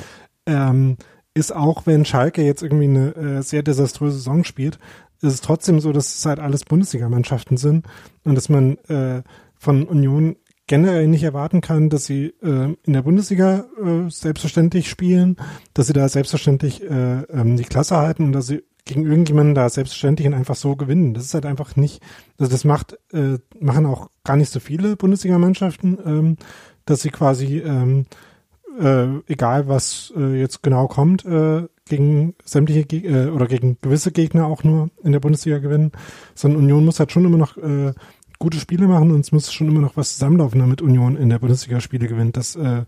ähm, ist auch, wenn Schalke jetzt irgendwie eine äh, sehr desaströse Saison spielt, ist es trotzdem so, dass es halt alles Bundesligamannschaften sind und dass man äh, von Union generell nicht erwarten kann, dass sie äh, in der Bundesliga äh, selbstverständlich spielen, dass sie da selbstverständlich äh, ähm, die Klasse halten und dass sie gegen irgendjemanden da selbstverständlich und einfach so gewinnen. Das ist halt einfach nicht, also das macht, äh, machen auch gar nicht so viele Bundesligamannschaften, ähm, dass sie quasi ähm, äh, egal was äh, jetzt genau kommt, äh, gegen sämtliche Geg äh, oder gegen gewisse Gegner auch nur in der Bundesliga gewinnen, sondern Union muss halt schon immer noch äh, gute Spiele machen und es muss schon immer noch was zusammenlaufen, damit Union in der Bundesliga Spiele gewinnt. Das, äh,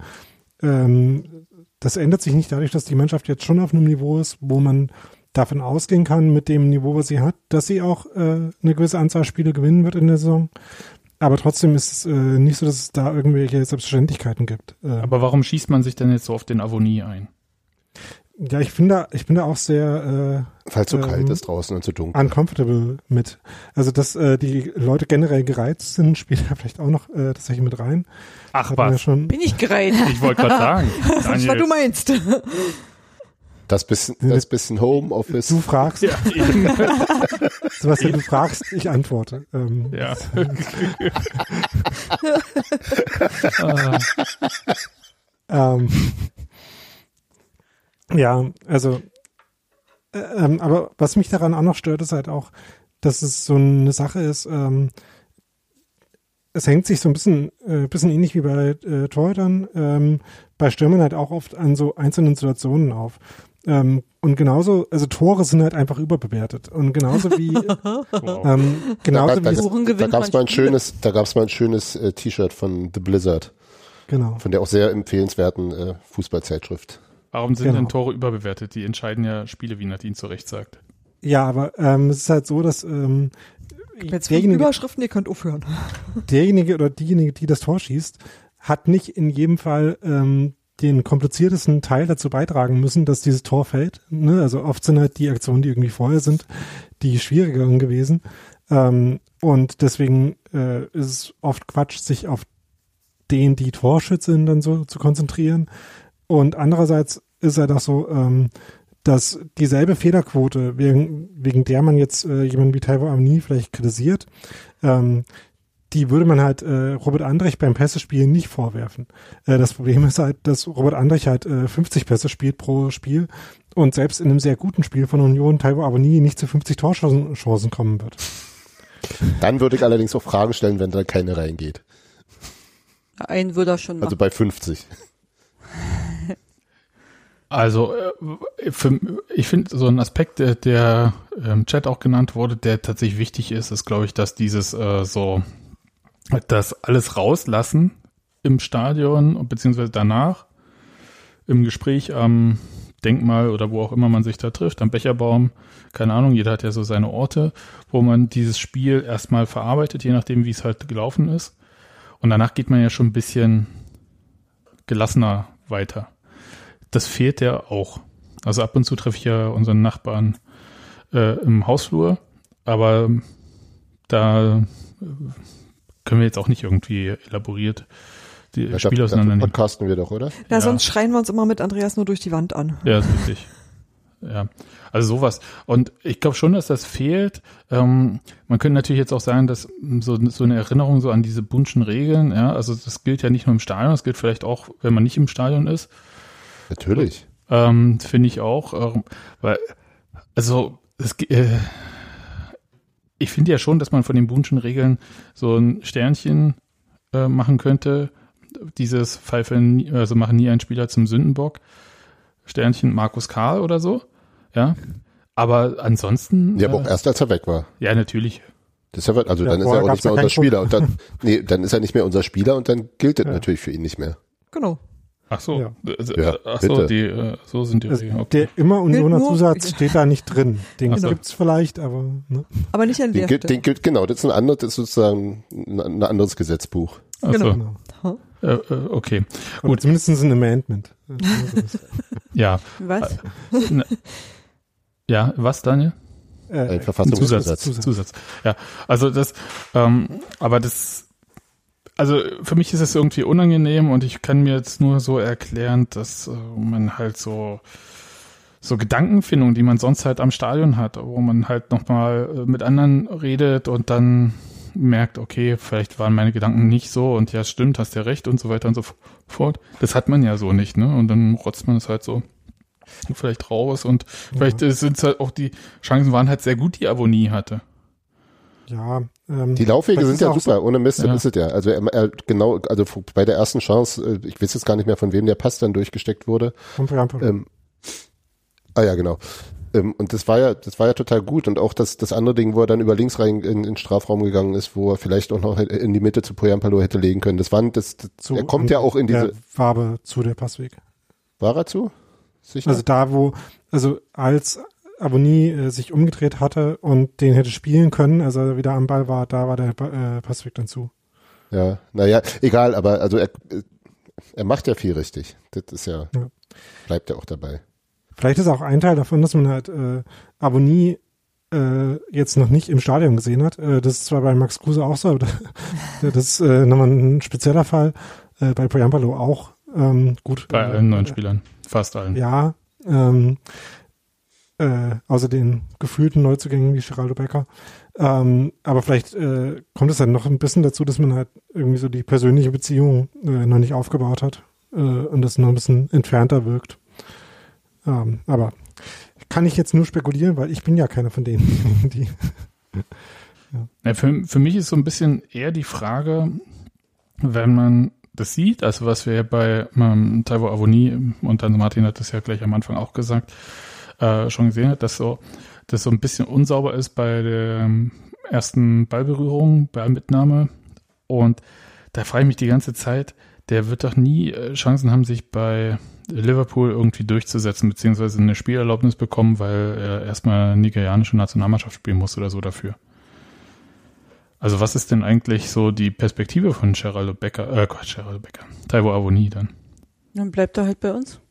ähm, das ändert sich nicht dadurch, dass die Mannschaft jetzt schon auf einem Niveau ist, wo man davon ausgehen kann, mit dem Niveau, was sie hat, dass sie auch äh, eine gewisse Anzahl Spiele gewinnen wird in der Saison. Aber trotzdem ist es äh, nicht so, dass es da irgendwelche Selbstverständlichkeiten gibt. Äh, aber warum schießt man sich denn jetzt so auf den Avonie ein? Ja, ich bin da, ich bin da auch sehr Falls so Ähm, kalt ist draußen und so äh, dunkel. uncomfortable mit. Also dass äh, die Leute generell gereizt sind, *laughs* spielt da vielleicht auch noch äh, tatsächlich mit rein. Ach Hat man ja was, schon. Bin ich gereizt. ich wollte gerade sagen. *laughs* Was du meinst. Das bisschen, das bisschen Homeoffice. Du fragst, ja. *laughs* Sebastian, du fragst, ich antworte. Ähm, ja. Ah, Ähm, ja, also, äh, ähm, aber was mich daran auch noch stört, ist halt auch, dass es so eine Sache ist, ähm, es hängt sich so ein bisschen, äh, bisschen ähnlich wie bei äh, Torhütern, ähm, bei Stürmern halt auch oft an so einzelnen Situationen auf. Ähm, und genauso, also Tore sind halt einfach überbewertet. Und genauso wie, *laughs* wow. ähm, genauso da, wie, da, da gewinnt gab es mal ein schönes, da gab es mal ein schönes äh, T-Shirt von The Blizzard, genau. von der auch sehr empfehlenswerten äh, Fußballzeitschrift. Warum sind Genau. denn Tore überbewertet? Die entscheiden ja Spiele, wie Nadine zu Recht sagt. Ja, aber ähm, es ist halt so, dass ähm, Jetzt derjenige, Überschriften, ihr könnt aufhören. *laughs* derjenige oder diejenige, die das Tor schießt, hat nicht in jedem Fall ähm, den kompliziertesten Teil dazu beitragen müssen, dass dieses Tor fällt. Ne? Also oft sind halt die Aktionen, die irgendwie vorher sind, die schwierigeren gewesen. Ähm, und deswegen äh, ist es oft Quatsch, sich auf den, die Torschütze sind, dann so zu konzentrieren. Und andererseits ist halt auch so, ähm, dass dieselbe Fehlerquote, wegen, wegen der man jetzt äh, jemanden wie Taiwo Amni vielleicht kritisiert, ähm, die würde man halt äh, Robert Andrich beim Pässe-Spielen nicht vorwerfen. Äh, das Problem ist halt, dass Robert Andrich halt äh, 50 Pässe spielt pro Spiel und selbst in einem sehr guten Spiel von Union Taiwo Avoni nicht zu 50 Torchancen Chancen kommen wird. Dann würde ich allerdings auch Fragen stellen, wenn da keine reingeht. Einen würde er schon machen. Also bei 50. Also äh, ich finde so ein Aspekt, der, der im Chat auch genannt wurde, der tatsächlich wichtig ist, ist glaube ich, dass dieses äh, so das alles rauslassen im Stadion beziehungsweise danach im Gespräch am Denkmal oder wo auch immer man sich da trifft, am Becherbaum, keine Ahnung, jeder hat ja so seine Orte, wo man dieses Spiel erstmal verarbeitet, je nachdem, wie es halt gelaufen ist. Und danach geht man ja schon ein bisschen gelassener weiter. Das fehlt ja auch. Also ab und zu treffe ich ja unseren Nachbarn äh, im Hausflur, aber da äh, können wir jetzt auch nicht irgendwie elaboriert die Da Spiele auseinandernehmen. podcasten wir doch, oder? Ja, Ja. sonst schreien wir uns immer mit Andreas nur durch die Wand an. Ja, ist richtig. Ja, also sowas. Und ich glaube schon, dass das fehlt. Ähm, man könnte natürlich jetzt auch sagen, dass so, so eine Erinnerung so an diese bunschen Regeln, ja, also das gilt ja nicht nur im Stadion, das gilt vielleicht auch, wenn man nicht im Stadion ist. Natürlich. Ähm, Finde ich auch. Ähm, weil, also, es, äh, ich finde ja schon, dass man von den bunschen Regeln so ein Sternchen äh, machen könnte. Dieses Pfeifen, also machen nie einen Spieler zum Sündenbock. Sternchen Markus Karl oder so. Ja. Aber ansonsten. Ja, aber auch äh, erst als er weg war. ja, natürlich. Das ist ja, also Ja, dann ist er auch nicht mehr unser Spieler. Und dann, *laughs* nee, dann ist er nicht mehr unser Spieler und dann gilt das Ja. natürlich für ihn nicht mehr. Genau. Ach so. Ja. Also, Ja, ach so, die, äh, so sind die Regeln. Okay. der immer Unioner nur- Zusatz steht da nicht drin. Den so. gibt's vielleicht, aber ne? Aber nicht an Den der gilt, Stelle. den gilt, genau, das ist ein anderes, das ist sozusagen ein, ein anderes Gesetzbuch. Ach so. genau. genau. Äh, äh, okay. Oder Gut. zumindest ein Amendment. Ja. Was? Ja, was, Daniel? Äh, Verfassungsgesetz. Zusatz. Zusatz. Ja, also das, ähm, aber das, also für mich ist es irgendwie unangenehm und ich kann mir jetzt nur so erklären, dass äh, man halt so so Gedankenfindung, die man sonst halt am Stadion hat, wo man halt nochmal äh, mit anderen redet und dann merkt, okay, vielleicht waren meine Gedanken nicht so und ja, stimmt, hast ja recht und so weiter und so fort. Das hat man ja so nicht, ne? Und dann rotzt man es halt so vielleicht raus und vielleicht äh, sind es halt auch die Chancen waren halt sehr gut, die Avonie hatte. ja, Die Laufwege sind ja super, ohne Mist, Ja. das ist es ja. Also er, er, genau, also bei der ersten Chance, äh, ich weiß jetzt gar nicht mehr, von wem der Pass dann durchgesteckt wurde. vom Preambul. Ähm, ah ja, genau. Ähm, und das war ja, das war ja total gut. Und auch das, das andere Ding, wo er dann über links rein in, in den Strafraum gegangen ist, wo er vielleicht auch noch in die Mitte zu Poyampalo hätte legen können. Das waren, das, das So, er kommt ja auch in diese, Farbe zu der Passweg. war er zu? Sicher? Also da, wo, also als Abonnie äh, sich umgedreht hatte und den hätte spielen können, also er wieder am Ball war, da war der äh, Passweg dann zu. ja, naja, egal, aber also er, er macht ja viel richtig. Das ist ja, Ja. bleibt ja auch dabei. Vielleicht ist auch ein Teil davon, dass man halt äh, Abonnie äh, jetzt noch nicht im Stadion gesehen hat. Äh, das ist zwar bei Max Kruse auch so, *laughs* aber das ist äh, nochmal ein spezieller Fall. Äh, bei Poyampalo auch. Ähm, gut. Bei äh, allen neuen Spielern. Fast allen. Ja, ähm, äh, außer den gefühlten Neuzugängen wie Geraldo Becker. Ähm, aber vielleicht äh, kommt es dann noch ein bisschen dazu, dass man halt irgendwie so die persönliche Beziehung äh, noch nicht aufgebaut hat äh, und das noch ein bisschen entfernter wirkt. Ähm, aber kann ich jetzt nur spekulieren, weil ich bin ja keiner von denen, *laughs* die. Ja, für, für mich ist so ein bisschen eher die Frage, wenn man das sieht, also was wir bei ähm, Taiwo Avoni und dann Martin hat das ja gleich am Anfang auch gesagt, äh, schon gesehen hat, dass so, dass so ein bisschen unsauber ist bei der ähm, ersten Ballberührung, bei Mitnahme. Und da frage ich mich die ganze Zeit, der wird doch nie äh, Chancen haben, sich bei Liverpool irgendwie durchzusetzen, beziehungsweise eine Spielerlaubnis bekommen, weil er erstmal nigerianische Nationalmannschaft spielen muss oder so dafür. Also was ist denn eigentlich so die Perspektive von Geraldo Becker, äh Gott, Geraldo Becker, Taiwo Avoni dann? Dann bleibt er halt bei uns.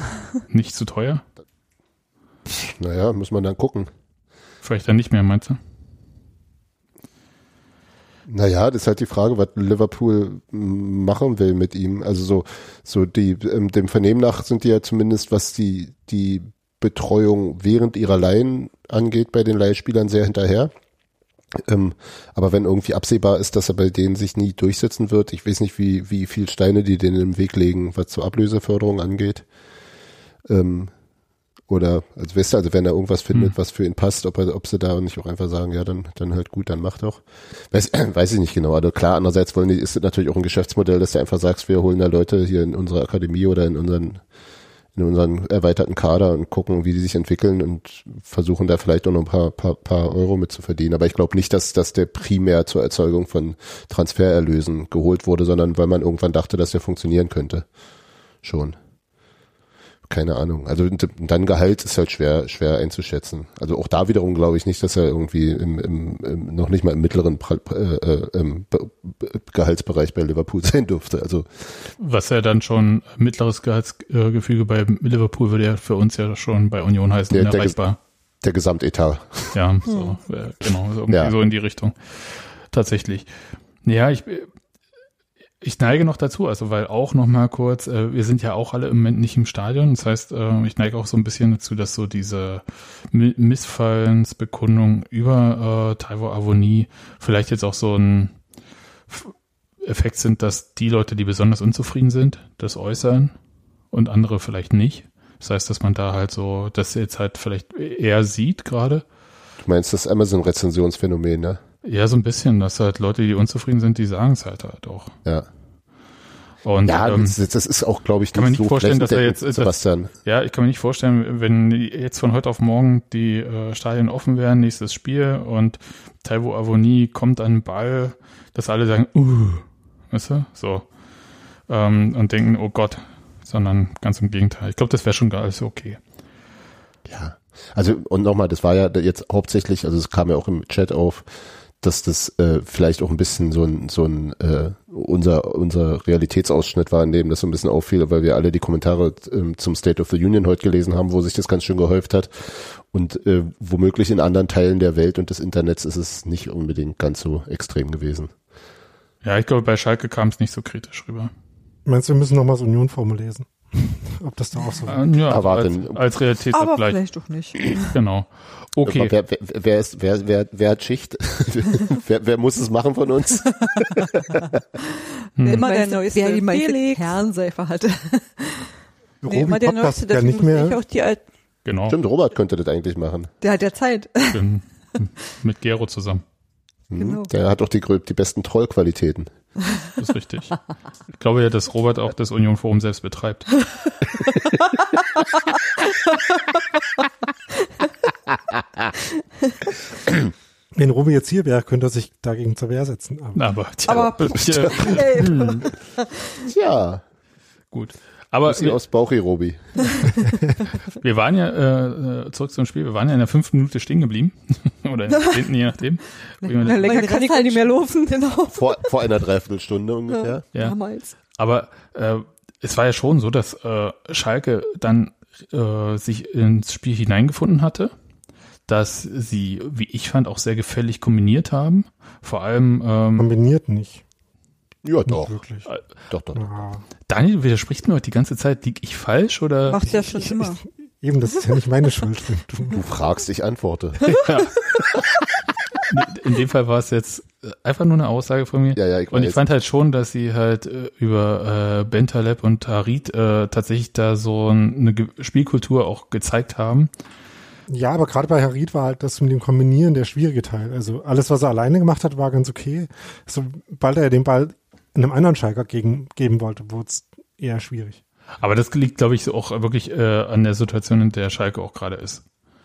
*laughs* Nicht zu teuer? Naja, muss man dann gucken. Vielleicht dann nicht mehr, meinst du? Naja, das ist halt die Frage, was Liverpool machen will mit ihm. Also so, so die, ähm, dem Vernehmen nach sind die ja zumindest, was die, die Betreuung während ihrer Leihen angeht, bei den Leihspielern sehr hinterher. Ähm, aber wenn irgendwie absehbar ist, dass er bei denen sich nie durchsetzen wird, ich weiß nicht, wie, wie viel Steine die denen im Weg legen, was zur Ablöseförderung angeht. Ähm, oder, also weißt du, also wenn er irgendwas findet, Hm. was für ihn passt, ob er, ob sie da nicht auch einfach sagen, ja, dann, dann halt gut, dann mach doch. Weiß, *clears throat* weiß ich nicht genau. Also klar, andererseits wollen die, ist es natürlich auch ein Geschäftsmodell, dass du einfach sagst, wir holen da Leute hier in unsere Akademie oder in unseren, in unseren erweiterten Kader und gucken, wie die sich entwickeln und versuchen da vielleicht auch noch ein paar, paar, paar Euro mit zu verdienen. Aber ich glaube nicht, dass, dass der primär zur Erzeugung von Transfererlösen geholt wurde, sondern weil man irgendwann dachte, dass der funktionieren könnte. Schon keine Ahnung. Also dann Gehalt ist halt schwer, schwer einzuschätzen. Also auch da wiederum glaube ich nicht, dass er irgendwie im, im, im noch nicht mal im mittleren pra- äh, äh, Be- Gehaltsbereich bei Liverpool *laughs* sein durfte. Also Was ja dann schon mittleres Gehaltsgefüge bei Liverpool würde ja für uns ja schon bei Union heißen, Der- der unerreichbar. der Gesamtetat. Ja, so, äh, genau, so irgendwie Ja. so in die Richtung. Tatsächlich. Ja, ich, ich neige noch dazu, also weil auch noch mal kurz, äh, wir sind ja auch alle im Moment nicht im Stadion, das heißt, äh, ich neige auch so ein bisschen dazu, dass so diese Mi- Missfallensbekundung über äh, Taiwo Avoni vielleicht jetzt auch so ein Effekt sind, dass die Leute, die besonders unzufrieden sind, das äußern und andere vielleicht nicht. Das heißt, dass man da halt so, das jetzt halt vielleicht eher sieht gerade. Du meinst das Amazon-Rezensionsphänomen, ne? Ja, so ein bisschen, dass halt Leute, die unzufrieden sind, die sagen es halt halt auch. Ja. Und Ja, ähm, das, das ist auch, glaube ich, kann nicht so vorstellen, dass er jetzt- das- Sebastian. ja, ich kann mir nicht vorstellen, wenn jetzt von heute auf morgen die äh, Stadien offen wären, nächstes Spiel und Taiwo Avoni kommt an den Ball, dass alle sagen, uh, weißt du, so. Ähm, und denken, oh Gott, sondern ganz im Gegenteil. Ich glaube, das wäre schon gar alles okay. Ja. Also, und nochmal, das war ja jetzt hauptsächlich, also es kam ja auch im Chat auf, dass das äh, vielleicht auch ein bisschen so ein, so ein äh, unser, unser Realitätsausschnitt war, in dem das so ein bisschen auffiel, weil wir alle die Kommentare ähm, zum State of the Union heute gelesen haben, wo sich das ganz schön gehäuft hat. Und äh, womöglich in anderen Teilen der Welt und des Internets ist es nicht unbedingt ganz so extrem gewesen. Ja, ich glaube, bei Schalke kam es nicht so kritisch rüber. Meinst du, wir müssen nochmal so Union-Formel lesen? *laughs* Ob das da auch so Äh, ja, Aber als, als Aber Realitätsabgleich. vielleicht doch nicht. Genau. Okay. Wer, wer, wer, ist, wer, wer, wer hat Schicht? *laughs* wer, wer muss es machen von uns? *laughs* Hm. Immer der neueste Wer die meiste Felix. Kernseife hatte. Nee, immer der Robi-Podcast neueste, deswegen nicht musste ich mehr. auch die alten. Genau. Stimmt, Robert könnte das eigentlich machen. Der hat ja Zeit. *laughs* Mit Gero zusammen. Hm? Genau. Der hat doch die, die besten Trollqualitäten. Das ist richtig. Ich glaube ja, dass Robert auch das Union Forum selbst betreibt. Wenn Robi jetzt hier wäre, könnte er sich dagegen zur Wehr setzen. Aber Aber, tja, Aber- *laughs* ja, Ey, Tja, gut. Aber bisschen wir, aus Bauchi, Robi. *laughs* wir waren ja, äh, äh, zurück zum Spiel, wir waren ja in der fünften Minute stehen geblieben. *laughs* Oder in der zehnten, je nachdem. Na, ja. länger kann ich auch nicht mehr laufen. Genau. Vor, vor einer Dreiviertelstunde ungefähr. Ja. Damals. Aber äh, es war ja schon so, dass äh, Schalke dann äh, sich ins Spiel hineingefunden hatte, dass sie, wie ich fand, auch sehr gefällig kombiniert haben. Vor allem ähm, Kombiniert nicht. Ja, Nicht doch. wirklich. Doch, doch. Ja. Daniel widerspricht mir heute die ganze Zeit. Lieg ich falsch oder? Macht ja schon immer. Eben, das ist ja nicht meine Schuld. wenn Du, Du fragst, ich antworte. *laughs* In dem Fall war es jetzt äh, einfach nur eine Aussage von mir. Ja, ja, ich Und ich fand halt schon, dass sie halt äh, über äh, Bentaleb und Harit äh, tatsächlich da so ein- eine Ge Spielkultur auch gezeigt haben. Ja, aber gerade bei Harid war halt das mit dem Kombinieren der schwierige Teil. Also alles, was er alleine gemacht hat, war ganz okay. Sobald er den Ball einem anderen Schalker gegen, geben wollte, wurde es eher schwierig. Aber das liegt, glaube ich, auch wirklich äh, an der Situation, in der Schalke auch gerade ist.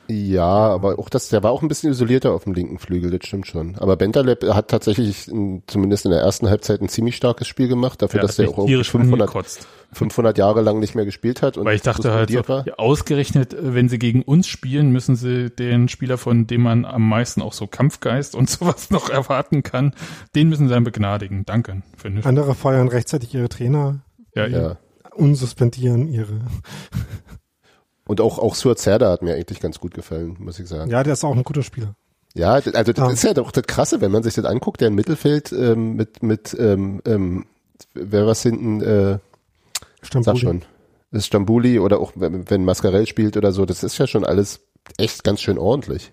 Ja, aber auch das, der war auch ein bisschen isolierter auf dem linken Flügel, das stimmt schon. Aber Bentaleb hat tatsächlich in, zumindest in der ersten Halbzeit ein ziemlich starkes Spiel gemacht, dafür, dass hat er auch irgendwie tierisch 500, angekotzt. 500 Jahre lang nicht mehr gespielt hat. Und Weil ich dachte halt, so, suspendiert war. ja, ausgerechnet, äh, wenn sie gegen uns spielen, müssen sie den Spieler, von dem man am meisten auch so Kampfgeist und *laughs* sowas noch erwarten kann, den müssen sie dann begnadigen. Danke. Finde ich. Andere feuern rechtzeitig ihre Trainer, Ja, Ja. unsuspendieren ihre. Und auch, auch Suazerda hat mir eigentlich ganz gut gefallen, muss ich sagen. Ja, der ist auch ein guter Spieler. Ja, also das Ja. ist ja doch das Krasse, wenn man sich das anguckt, der im Mittelfeld ähm, mit, mit ähm, ähm, wer was hinten, äh, sag Stambuli. schon, ist Stambuli oder auch wenn, wenn Mascarell spielt oder so, das ist ja schon alles echt ganz schön ordentlich.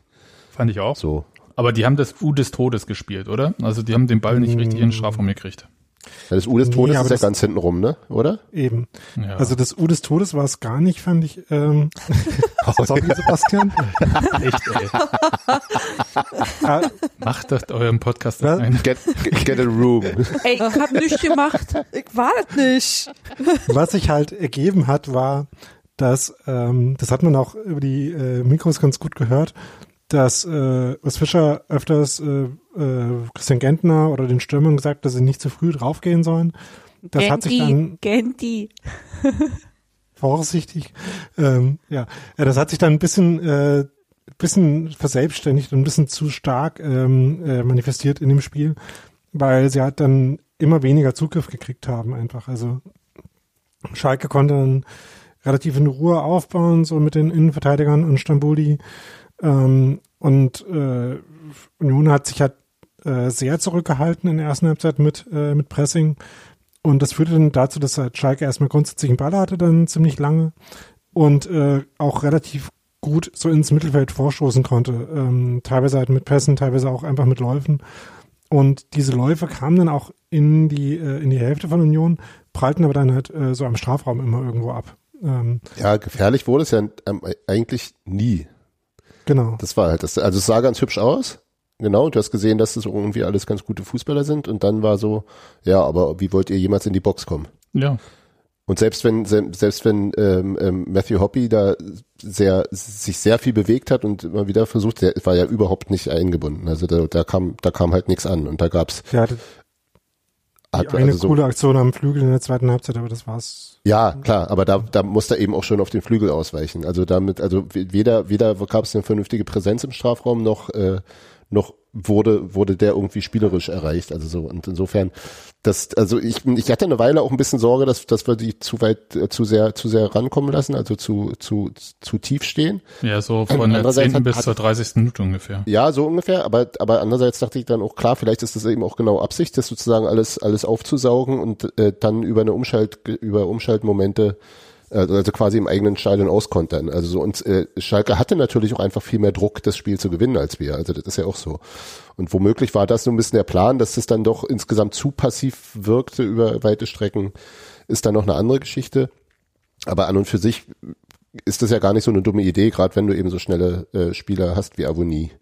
fand ich auch. So. Aber die haben das U des Todes gespielt, oder? Also die haben den Ball nicht richtig in den Strafraum gekriegt. Ja, das U des Nee, Todes aber ist ja das- ganz hinten rum, ne? Oder? Eben. Ja. Also das U des Todes war es gar nicht, fand ich. Ähm, *laughs* sorry, Sebastian. *laughs* echt, ey. *laughs* Ah, Macht das euren Podcast Was? ein. Get, get a room. Ey, ich hab nichts gemacht. Ich war das nicht. was sich halt ergeben hat, war, dass, ähm, das hat man auch über die äh, Mikros ganz gut gehört, dass äh, Urs Fischer öfters äh, äh, Christian Gentner oder den Stürmern gesagt, dass sie nicht zu früh draufgehen sollen. Das hat sich dann Genti. *laughs* vorsichtig, ähm, ja, ja, das hat sich dann ein bisschen, äh, bisschen verselbstständigt und ein bisschen zu stark ähm, äh, manifestiert in dem Spiel, weil sie halt dann immer weniger Zugriff gekriegt haben einfach. Also Schalke konnte dann relativ in Ruhe aufbauen, so mit den Innenverteidigern und Stambuli. Ähm, und äh, Union hat sich halt äh, sehr zurückgehalten in der ersten Halbzeit mit, äh, mit Pressing. Und das führte dann dazu, dass halt Schalke erstmal grundsätzlich einen Ball hatte, dann ziemlich lange und äh, auch relativ gut so ins Mittelfeld vorstoßen konnte. Ähm, teilweise halt mit Pässen, teilweise auch einfach mit Läufen. Und diese Läufe kamen dann auch in die, äh, in die Hälfte von Union, prallten aber dann halt äh, so am Strafraum immer irgendwo ab. Ähm, Ja, gefährlich wurde es ja ähm, eigentlich nie. genau. Das war halt das. Also es sah ganz hübsch aus. Genau, du hast gesehen, dass das irgendwie alles ganz gute Fußballer sind und dann war so, ja, aber wie wollt ihr jemals in die Box kommen? Ja. Und selbst wenn se- selbst wenn ähm, ähm, Matthew Hoppy da sehr sich sehr viel bewegt hat und immer wieder versucht, der war ja überhaupt nicht eingebunden. Also da, da kam da kam halt nichts an und da gab's Der hatte die hat, eine also so, coole Aktion am Flügel in der zweiten Halbzeit, aber das war's. ja klar, aber da da musste er eben auch schon auf den Flügel ausweichen. Also damit also weder weder gab es eine vernünftige Präsenz im Strafraum noch äh, noch wurde wurde der irgendwie spielerisch erreicht. Also so und insofern das also ich ich hatte eine Weile auch ein bisschen Sorge, dass dass wir die zu weit äh, zu sehr zu sehr rankommen lassen, also zu zu zu tief stehen. Ja, so von der Andererseits 10. hat- bis zur 30. Minute ungefähr. Ja, so ungefähr, aber, aber andererseits dachte ich dann auch, klar, vielleicht ist das eben auch genau Absicht, das sozusagen alles, alles aufzusaugen und äh, dann über eine Umschalt, über Umschaltmomente, also quasi im eigenen Stadion auskontern. Also so, und äh, Schalke hatte natürlich auch einfach viel mehr Druck, das Spiel zu gewinnen als wir. Also das ist ja auch so. Und womöglich war das so ein bisschen der Plan, dass es dann doch insgesamt zu passiv wirkte über weite Strecken, ist dann noch eine andere Geschichte. Aber an und für sich ist das ja gar nicht so eine dumme Idee, gerade wenn du eben so schnelle äh, Spieler hast wie Avonie,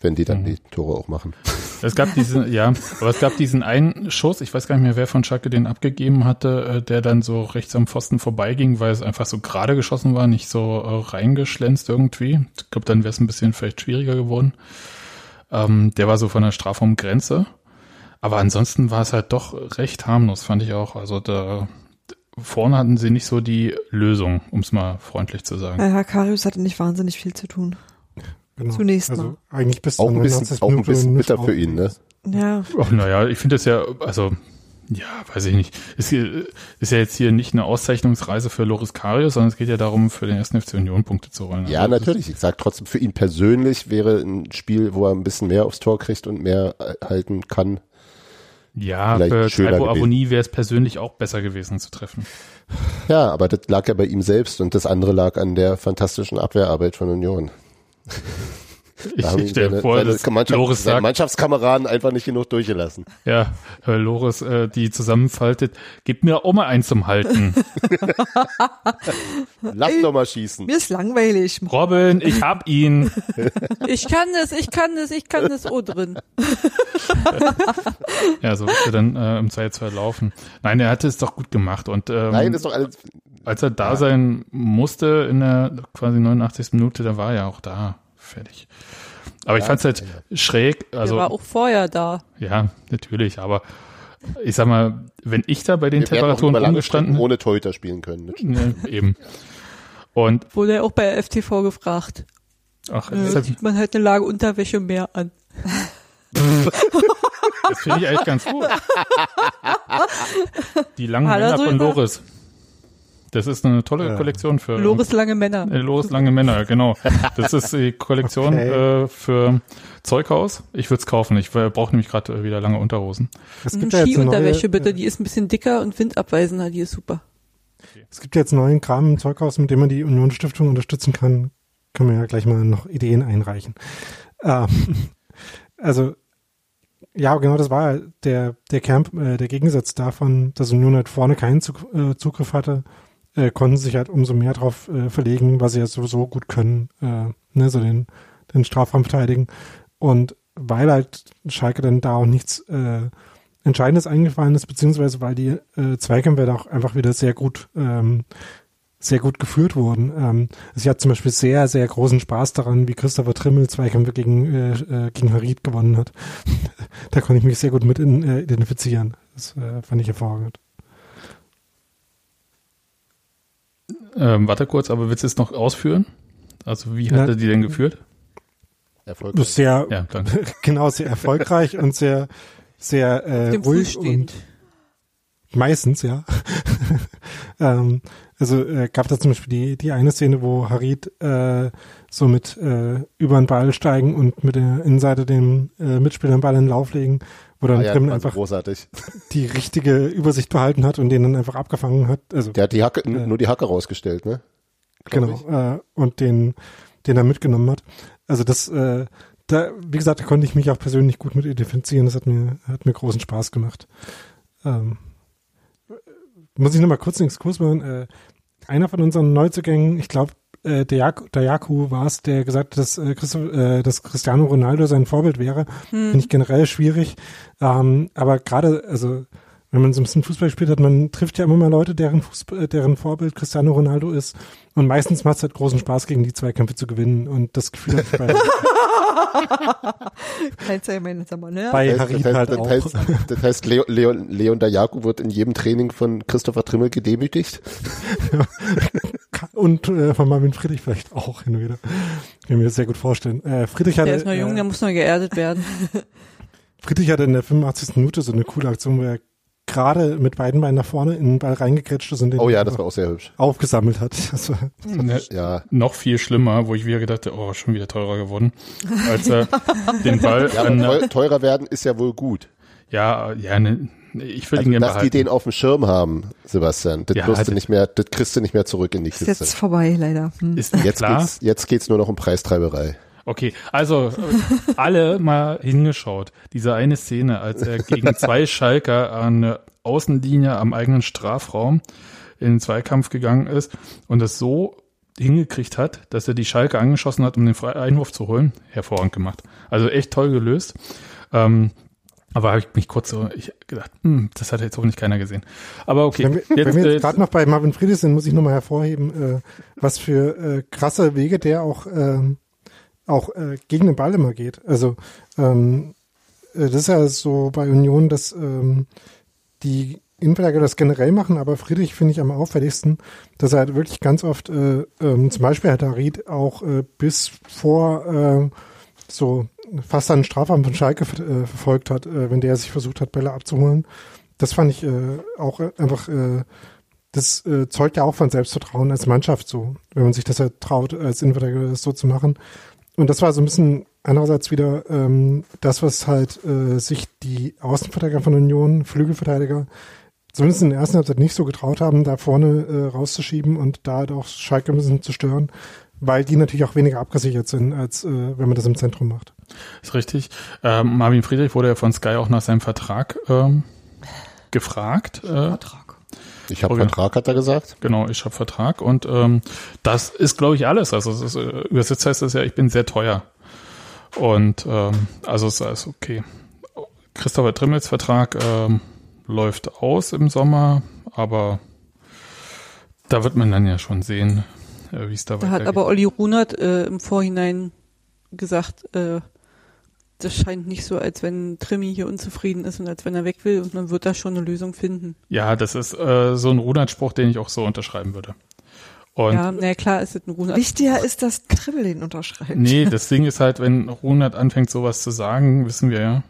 wenn die dann die Tore auch machen. Es gab diesen, ja, aber es gab diesen einen Schuss, ich weiß gar nicht mehr, wer von Schalke den abgegeben hatte, äh, der dann so rechts am Pfosten vorbeiging, weil es einfach so gerade geschossen war, nicht so äh, reingeschlänzt irgendwie. Ich glaube, dann wäre es ein bisschen vielleicht schwieriger geworden. Ähm, der war so von der Strafraumgrenze. Aber ansonsten war es halt doch recht harmlos, fand ich auch. Also da vorne hatten sie nicht so die Lösung, um es mal freundlich zu sagen. Herr Karius hatte nicht wahnsinnig viel zu tun. Genau. Zunächst also mal. eigentlich bis Auch zur ein bisschen, 99. auch ein bisschen bitter für ihn, ne? Ja. Ach, naja, ich finde es ja, also Ja, weiß ich nicht. Ist, hier, ist ja jetzt hier nicht eine Auszeichnungsreise für Loris Karius, sondern es geht ja darum, für den ersten FC Union Punkte zu holen. Ja, Also das natürlich. Ich sag trotzdem, für ihn persönlich wäre ein Spiel, wo er ein bisschen mehr aufs Tor kriegt und mehr äh, halten kann. Ja, vielleicht für schöner Taibo. Avoni wäre es persönlich auch besser gewesen zu treffen. Ja, aber das lag ja bei ihm selbst und das andere lag an der fantastischen Abwehrarbeit von Union. Ich, ich stelle vor, dass Mannschaft, Loris seine sagt, Mannschaftskameraden einfach nicht genug durchgelassen. ja, äh, Loris, äh, die zusammenfaltet, gib mir auch mal eins zum Halten. *laughs* Lass doch mal schießen. Mir ist langweilig. Robin, ich hab ihn. Ich kann es, ich kann es, ich kann es, oh drin. *laughs* Ja, so wird er dann äh, im 2-2 laufen. Nein, er hatte es doch gut gemacht und ähm, Nein, ist doch alles. Als er da sein musste in der quasi 89. Minute, da war er auch da. Fertig. Aber ich fand's halt schräg, also Der war auch vorher da. ja, natürlich, aber ich sag mal, wenn ich da bei den Wir Temperaturen über lange umgestanden Strecken ohne Torhüter spielen können. ne, eben. Und Wurde er auch bei FTV gefragt. ach, Äh, deshalb, sieht man halt eine Lage Unterwäsche mehr an. das finde ich eigentlich ganz gut. *laughs* Die langen Hat er Männer von? Loris. Das ist eine tolle. Kollektion für Loris lange Männer. Äh, Loris lange Männer, genau. Das ist die Kollektion Okay. äh, für Zeughaus. Ich würde es kaufen. Ich brauche nämlich gerade äh, wieder lange Unterhosen. Es Mhm, gibt ja jetzt eine Skiunterwäsche bitte, die ist ein bisschen dicker und windabweisender, die ist super. Es gibt jetzt neuen Kram im Zeughaus, mit dem man die Union-Stiftung unterstützen kann. Können wir ja gleich mal noch Ideen einreichen. Ähm, *laughs* also, ja, genau, das war der, der Kern, äh, der Gegensatz davon, dass Union halt vorne keinen Zug, äh, Zugriff hatte, äh, konnten sich halt umso mehr drauf äh, verlegen, was sie ja sowieso gut können, äh, ne, so den, den Strafraum verteidigen. Und weil halt Schalke dann da auch nichts äh, Entscheidendes eingefallen ist, beziehungsweise weil die äh, Zweikämpfe da auch einfach wieder sehr gut ähm, sehr gut geführt wurden. Ähm, ich hatte zum Beispiel sehr, sehr großen Spaß daran, wie Christopher Trimmel Zweikämpfe gegen, äh, äh, gegen Harid gewonnen hat. *laughs* da konnte ich mich sehr gut mit in, äh, identifizieren. Das äh, fand ich hervorragend. Ähm, warte kurz, aber willst du es noch ausführen? Also wie hat Na, er die denn geführt? Erfolgreich. Sehr, Ja, danke. *laughs* genau, sehr erfolgreich und sehr, sehr äh, ruhig und meistens, ja. *laughs* ähm, also äh, gab da zum Beispiel die, die eine Szene, wo Harid äh, so mit äh, über den Ball steigen und mit der Innenseite dem äh, Mitspieler den Ball in den Lauf legen, wo dann Ah, ja, einfach großartig. *laughs* die richtige Übersicht behalten hat und den dann einfach abgefangen hat. Also Der hat die Hacke, Äh. nur die Hacke rausgestellt, ne? Glaub genau äh, und den den er mitgenommen hat. Also das äh, da wie gesagt, da konnte ich mich auch persönlich gut mit identifizieren. Das hat mir hat mir großen Spaß gemacht. Ähm, muss ich noch mal kurz einen Exkurs machen. Äh, einer von unseren Neuzugängen, ich glaube äh, Jaku war es, der gesagt hat, dass, äh, äh, dass Cristiano Ronaldo sein Vorbild wäre. Finde ich generell schwierig. Ähm, aber gerade, also wenn man so ein bisschen Fußball spielt hat, man trifft ja immer mal Leute, deren, Fußball, deren Vorbild Cristiano Ronaldo ist. Und meistens macht es halt großen Spaß, gegen die Zweikämpfe zu gewinnen. Und das Gefühl hat ich bei, *laughs* ne? bei Das Harid heißt, halt das auch. heißt, das heißt Leon, Leon, Leon Dayaku wird in jedem Training von Christopher Trimmel gedemütigt. *laughs* Und äh, von Marvin Friedrich vielleicht auch hin und wieder. Kann mir das sehr gut vorstellen. Äh, Friedrich hatte, Der ist noch jung, äh, der muss noch geerdet werden. Friedrich hatte in der 85. Minute so eine coole Aktion, wo er gerade mit beiden Beinen nach vorne in den Ball reingekretscht ist und den Oh ja, das war auch sehr hübsch. aufgesammelt hat. *laughs* Das war, Ne, Ja, noch viel schlimmer, wo ich wieder gedacht habe, oh, schon wieder teurer geworden, als er *laughs* den Ball ja an, teurer werden ist ja wohl gut. ja, ja, ne, ich will Also, ihn gerne dass die behalten. den auf dem Schirm haben, Sebastian, das, Ja, wirst du halt- nicht mehr, das kriegst du nicht mehr zurück in die Ist jetzt Kiste. vorbei, leider. Hm. Ist Jetzt klar. geht's, jetzt geht's nur noch um Preistreiberei. Okay, also äh, alle mal hingeschaut. Diese eine Szene, als er gegen *laughs* zwei Schalker an der Außenlinie am eigenen Strafraum in den Zweikampf gegangen ist und es so hingekriegt hat, dass er die Schalke angeschossen hat, um den Fre- Einwurf zu holen. Hervorragend gemacht. Also echt toll gelöst. Ähm, aber habe ich mich kurz so ich gedacht, hm, das hat jetzt hoffentlich keiner gesehen. Aber okay, Wenn wir, wenn wir äh, jetzt gerade noch bei Marvin Friedrich sind, muss ich nochmal hervorheben, äh, was für äh, krasse Wege der auch, ähm, auch äh, gegen den Ball immer geht. Also ähm, äh, das ist ja so bei Union, dass ähm, die Innenverteidiger das generell machen, aber Friedrich finde ich am auffälligsten, dass er halt wirklich ganz oft, äh, ähm, zum Beispiel hat Harid auch äh, bis vor äh, so fast einen Strafraum von Schalke äh, verfolgt hat, äh, wenn der sich versucht hat, Bälle abzuholen. das fand ich äh, auch äh, einfach, äh, das äh, zeugt ja auch von Selbstvertrauen als Mannschaft so, wenn man sich das ja traut, als Innenverteidiger das so zu machen. Und das war so ein bisschen andererseits wieder ähm, das, was halt äh, sich die Außenverteidiger von Union, Flügelverteidiger, zumindest in der ersten Halbzeit nicht so getraut haben, da vorne äh, rauszuschieben und da halt auch Schalke ein bisschen zu stören, weil die natürlich auch weniger abgesichert sind, als äh, wenn man das im Zentrum macht. Ist richtig. Ähm, Marvin Friedrich wurde ja von Sky auch nach seinem Vertrag ähm, gefragt. Äh, Vertrag. Ich habe Okay. Vertrag, hat er gesagt. Genau, ich habe Vertrag und ähm, das ist, glaube ich, alles. Also es ist, äh, übersetzt heißt das ja, ich bin sehr teuer. Und ähm, also es ist okay. Christopher Trimmels Vertrag ähm, läuft aus im Sommer, aber da wird man dann ja schon sehen, äh, wie es da Da hat weitergeht. aber Olli Runert äh, im Vorhinein gesagt, äh, das scheint nicht so, als wenn Trimmi hier unzufrieden ist und als wenn er weg will und man wird da schon eine Lösung finden. ja, das ist äh, so ein Runert-Spruch, den ich auch so unterschreiben würde. Und ja, na klar, ist es ein Runert. Wichtiger ist, dass Trimmel den unterschreibt. Nee, das Ding ist halt, wenn Runert anfängt, sowas zu sagen, wissen wir ja,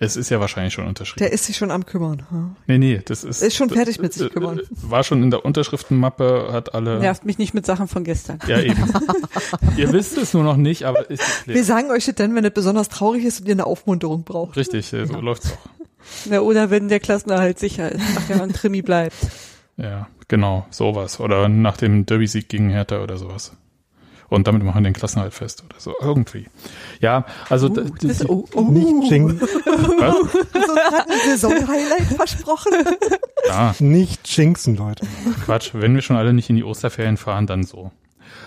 es ist ja wahrscheinlich schon unterschrieben. Der ist sich schon am kümmern. hm? nee, nee, das ist. Ist schon fertig mit äh, sich kümmern. äh, War schon in der Unterschriftenmappe, hat alle. Nervt mich nicht mit Sachen von gestern. Ja, eben. *laughs* ihr wisst es nur noch nicht, aber ist Wir geklärt. sagen euch das dann, wenn es besonders traurig ist und ihr eine Aufmunterung braucht. Richtig, äh, so läuft's auch. Na, oder wenn der Klassenerhalt sicher ist. Ach ja, und Trimmi bleibt. Ja, genau, sowas. Oder nach dem Derby-Sieg gegen Hertha oder sowas. Und damit machen wir den Klassenhalt fest oder so. Irgendwie. Ja, also d- die, Das, oh, oh. Nicht, jing, was? So hat ein Saisonhighlight versprochen. Ja, nicht jinxen, Leute. Quatsch. Wenn wir schon alle nicht in die Osterferien fahren, dann so.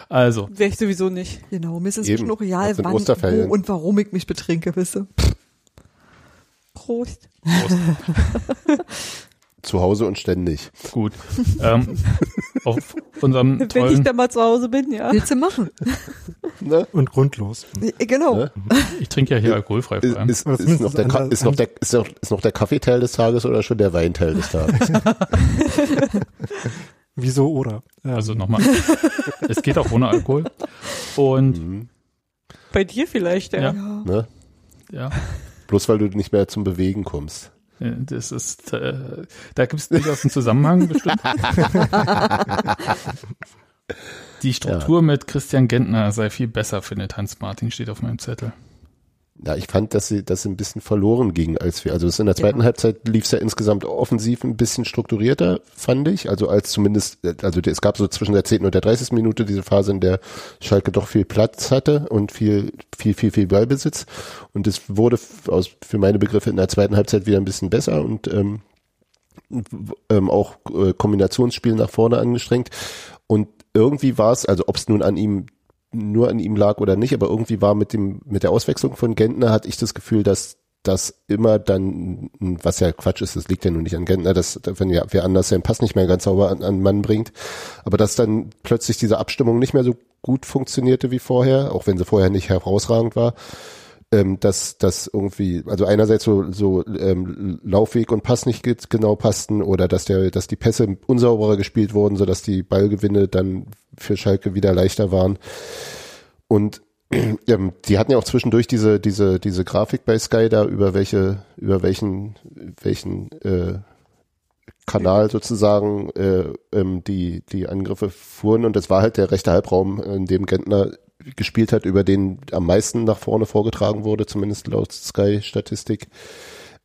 Also, Wäre ich sowieso nicht. Genau, mir ist es schon noch real, Das wann, Osterferien. wo und warum ich mich betrinke, wisse. Prost. Prost. *laughs* Zu Hause und ständig. gut. Ähm, *laughs* auf unserem Wenn ich dann mal zu Hause bin, ja. Willst du machen? *laughs* Ne? Und grundlos. Äh, Genau. Ne? ich trinke ja hier alkoholfrei vor Ist, allem. ist, ist, noch der, Ka- ist, noch der, ist, noch, ist noch der Kaffeeteil des Tages oder schon der Weinteil des Tages? *laughs* Wieso oder? Ähm, Also nochmal. es geht auch ohne Alkohol. Und Mhm. Bei dir vielleicht, ja. Ja. Ja. ne? ja, Bloß weil du nicht mehr zum Bewegen kommst. Das ist, äh, da gibt es durchaus einen Zusammenhang bestimmt. *laughs* Die Struktur mit Christian Gentner sei viel besser, findet Hans Martin, steht auf meinem Zettel. Ja, ich fand, dass sie, dass sie ein bisschen verloren ging, als wir, also es in der zweiten Halbzeit lief es ja insgesamt offensiv ein bisschen strukturierter, fand ich. Also als zumindest, also es gab so zwischen der 10. und der 30. Minute diese Phase, in der Schalke doch viel Platz hatte und viel, viel, viel, viel Ballbesitz. Und es wurde aus, für meine Begriffe in der zweiten Halbzeit wieder ein bisschen besser und ähm, ähm, auch äh, Kombinationsspiel nach vorne angestrengt. Und irgendwie war es, also ob es nun an ihm nur an ihm lag oder nicht, aber irgendwie war mit dem mit der Auswechslung von Gentner hatte ich das Gefühl, dass das immer dann, was ja Quatsch ist, das liegt ja nun nicht an Gentner, dass wenn ja wer anders seinen Pass nicht mehr ganz sauber an, an Mann bringt, aber dass dann plötzlich diese Abstimmung nicht mehr so gut funktionierte wie vorher, auch wenn sie vorher nicht herausragend war, ähm, dass das irgendwie, also einerseits so, so ähm, Laufweg und Pass nicht ge- genau passten oder dass der, dass die Pässe unsauberer gespielt wurden, so dass die Ballgewinne dann für Schalke wieder leichter waren. Und *clears throat* ähm, die hatten ja auch zwischendurch diese, diese, diese Grafik bei Sky da, über welche, über welchen, welchen äh, Kanal sozusagen äh, ähm, die, die Angriffe fuhren und das war halt der rechte Halbraum, in dem Gentner gespielt hat, über den am meisten nach vorne vorgetragen wurde, zumindest laut Sky-Statistik.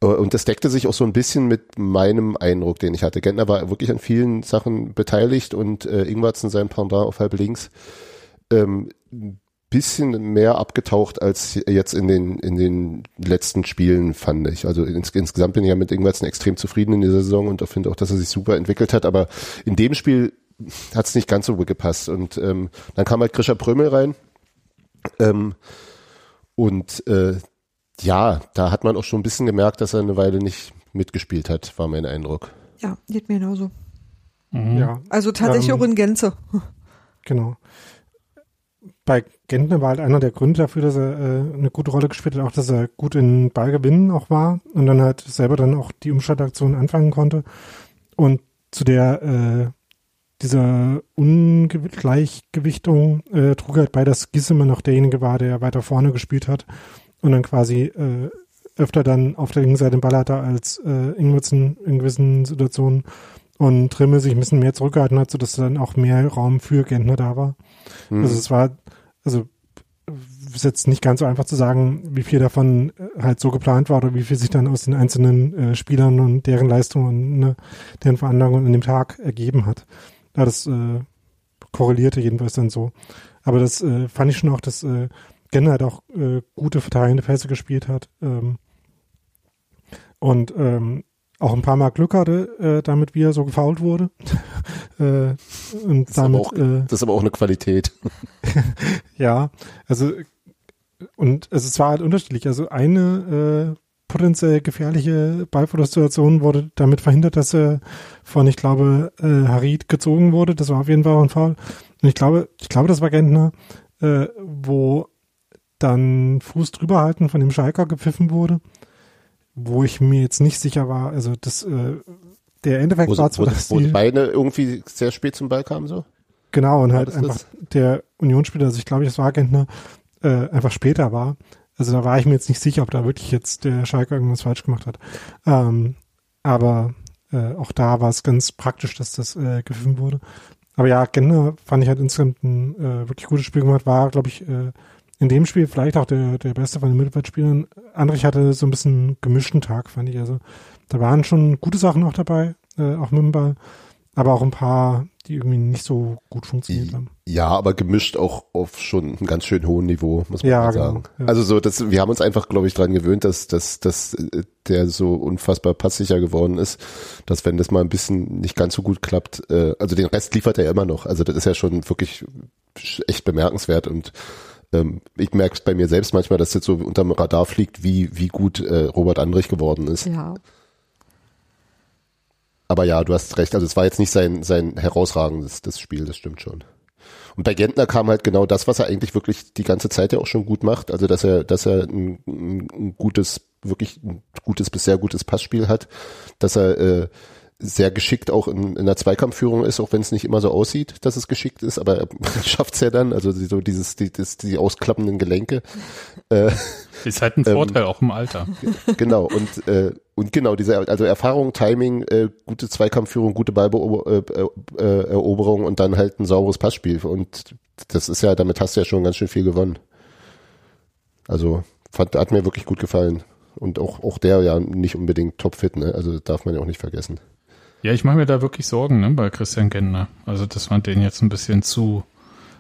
Äh, Und das deckte sich auch so ein bisschen mit meinem Eindruck, den ich hatte. Gentner war wirklich an vielen Sachen beteiligt und äh, Ingwarzen sein Pendant auf halb links ähm, ein bisschen mehr abgetaucht als jetzt in den in den letzten Spielen fand ich. Also ins, insgesamt bin ich ja mit Ingwarzen extrem zufrieden in dieser Saison und finde auch, dass er sich super entwickelt hat. Aber in dem Spiel hat es nicht ganz so gut gepasst. Und ähm, dann kam halt Grisha Prömel rein. Ähm, und äh, ja, da hat man auch schon ein bisschen gemerkt, dass er eine Weile nicht mitgespielt hat, war mein Eindruck. Ja, geht mir genauso. Mhm. Ja, Also tatsächlich Ähm, auch in Gänze. genau. Bei Gentner war halt einer der Gründe dafür, dass er äh, eine gute Rolle gespielt hat, auch dass er gut in Ballgewinnen auch war und dann halt selber dann auch die Umschaltaktion anfangen konnte. Und zu der äh, dieser Ungleichgewichtung äh, trug halt bei, dass Gissemann noch derjenige war, der weiter vorne gespielt hat und dann quasi äh, öfter dann auf der linken Seite den Ball hatte als äh, Ingwertsen in gewissen Situationen und Trimmel sich ein bisschen mehr zurückgehalten hat, sodass dann auch mehr Raum für Gentner da war. Mhm. Also es war, also ist jetzt nicht ganz so einfach zu sagen, wie viel davon äh, halt so geplant war oder wie viel sich dann aus den einzelnen äh, Spielern und deren Leistungen und ne, deren Veranlagungen an dem Tag ergeben hat. Ja, das äh, korrelierte jedenfalls dann so. Aber das äh, fand ich schon auch, dass äh, Genner halt auch äh, gute verteidigende Pässe gespielt hat. Ähm, und ähm, auch ein paar Mal Glück hatte, äh, damit wie er so gefault wurde. *laughs* äh, und ist aber damit, auch- äh, Das ist aber auch eine Qualität. *laughs* ja, also und also es war halt unterschiedlich. Also eine äh, potenziell gefährliche Ballverlustsituation wurde damit verhindert, dass er von, ich glaube, äh, Harid gezogen wurde. Das war auf jeden Fall auch ein Foul. Und ich glaube, ich glaube, das war Gentner, äh, wo dann Fuß drüber halten von dem Schalker gepfiffen wurde, wo ich mir jetzt nicht sicher war. Also das, äh, der Endeffekt Wo, war wo, zwar, dass wo die, beide irgendwie sehr spät zum Ball kamen so. Genau, und halt einfach das? der Unionsspieler, also ich glaube, es war Gentner, äh, einfach später war. Also da war ich mir jetzt nicht sicher, ob da wirklich jetzt der Schalke irgendwas falsch gemacht hat. Ähm, aber äh, auch da war es ganz praktisch, dass das äh, gepfiffen wurde. Aber ja, Gentner fand ich halt insgesamt ein äh, wirklich gutes Spiel gemacht, war, glaube ich, äh, in dem Spiel vielleicht auch der, der beste von den Mittelfeldspielern. Andrich hatte so ein bisschen gemischten Tag, fand ich. Also da waren schon gute Sachen auch dabei, äh, auch mit dem Ball, aber auch ein paar, die irgendwie nicht so gut funktioniert haben. Ja, aber gemischt auch auf schon einem ganz schön hohen Niveau, muss man Ja, mal genau, sagen. ja. Also so, das, wir haben uns einfach, glaube ich, dran gewöhnt, dass, dass, dass äh, der so unfassbar passsicher geworden ist, dass wenn das mal ein bisschen nicht ganz so gut klappt, äh, also den Rest liefert er ja immer noch. Also das ist ja schon wirklich echt bemerkenswert und ähm, ich merke es bei mir selbst manchmal, dass jetzt so unterm Radar fliegt, wie, wie gut äh, Robert Andrich geworden ist. Ja. Aber ja, du hast recht. Also es war jetzt nicht sein, sein herausragendes das Spiel, das stimmt schon. Und bei Gentner kam halt genau das, was er eigentlich wirklich die ganze Zeit ja auch schon gut macht. Also dass er, dass er ein, ein, gutes, wirklich ein gutes bis sehr gutes Passspiel hat, dass er äh, sehr geschickt auch in, in der Zweikampfführung ist, auch wenn es nicht immer so aussieht, dass es geschickt ist, aber *laughs* er schafft es ja dann. Also so dieses, die, das, die ausklappenden Gelenke. Äh, Ist halt ein Ähm, Vorteil, auch im Alter. genau und äh, und genau diese also Erfahrung Timing äh, gute Zweikampfführung gute Ballberoberung äh, äh, Eroberung und dann halt ein sauberes Passspiel und das ist ja damit hast du ja schon ganz schön viel gewonnen also fand, hat mir wirklich gut gefallen und auch auch der ja nicht unbedingt topfit ne also darf man ja auch nicht vergessen Ja, ich mache mir da wirklich Sorgen ne, bei Christian Gentner. Also das fand den jetzt ein bisschen zu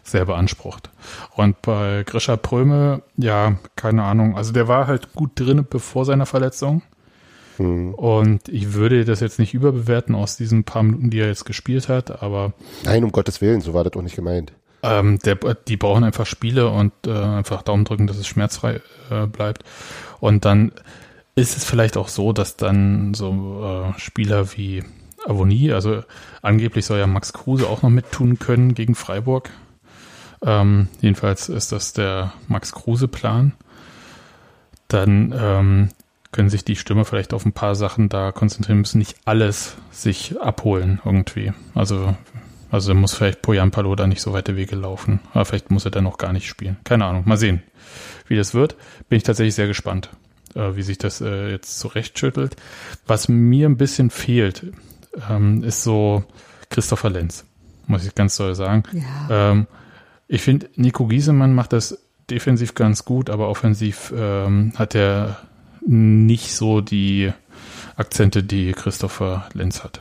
sehr beansprucht. Und bei Grisha Pröme, ja, keine Ahnung. Also der war halt gut drin bevor seiner Verletzung. hm. Und ich würde das jetzt nicht überbewerten aus diesen paar Minuten, die er jetzt gespielt hat, aber nein um Gottes Willen so war das auch nicht gemeint ähm, der, die brauchen einfach Spiele und äh, einfach Daumen drücken, dass es schmerzfrei äh, bleibt. Und dann ist es vielleicht auch so, dass dann so äh, Spieler wie Avonie, also angeblich soll ja Max Kruse auch noch mittun können gegen Freiburg. Ähm, jedenfalls ist das der Max Kruse-Plan. Dann ähm, können sich die Stürmer vielleicht auf ein paar Sachen da konzentrieren, müssen nicht alles sich abholen irgendwie. Also also muss vielleicht Poyan Palo da nicht so weite Wege laufen. Aber vielleicht muss er dann noch gar nicht spielen. Keine Ahnung. Mal sehen, wie das wird. Bin ich tatsächlich sehr gespannt, äh, wie sich das äh, jetzt zurechtschüttelt. Was mir ein bisschen fehlt, ähm, ist so Christopher Lenz. Muss ich ganz doll sagen. Ja. Ähm, ich finde, Nico Giesemann macht das defensiv ganz gut, aber offensiv ähm, hat er nicht so die Akzente, die Christopher Lenz hat.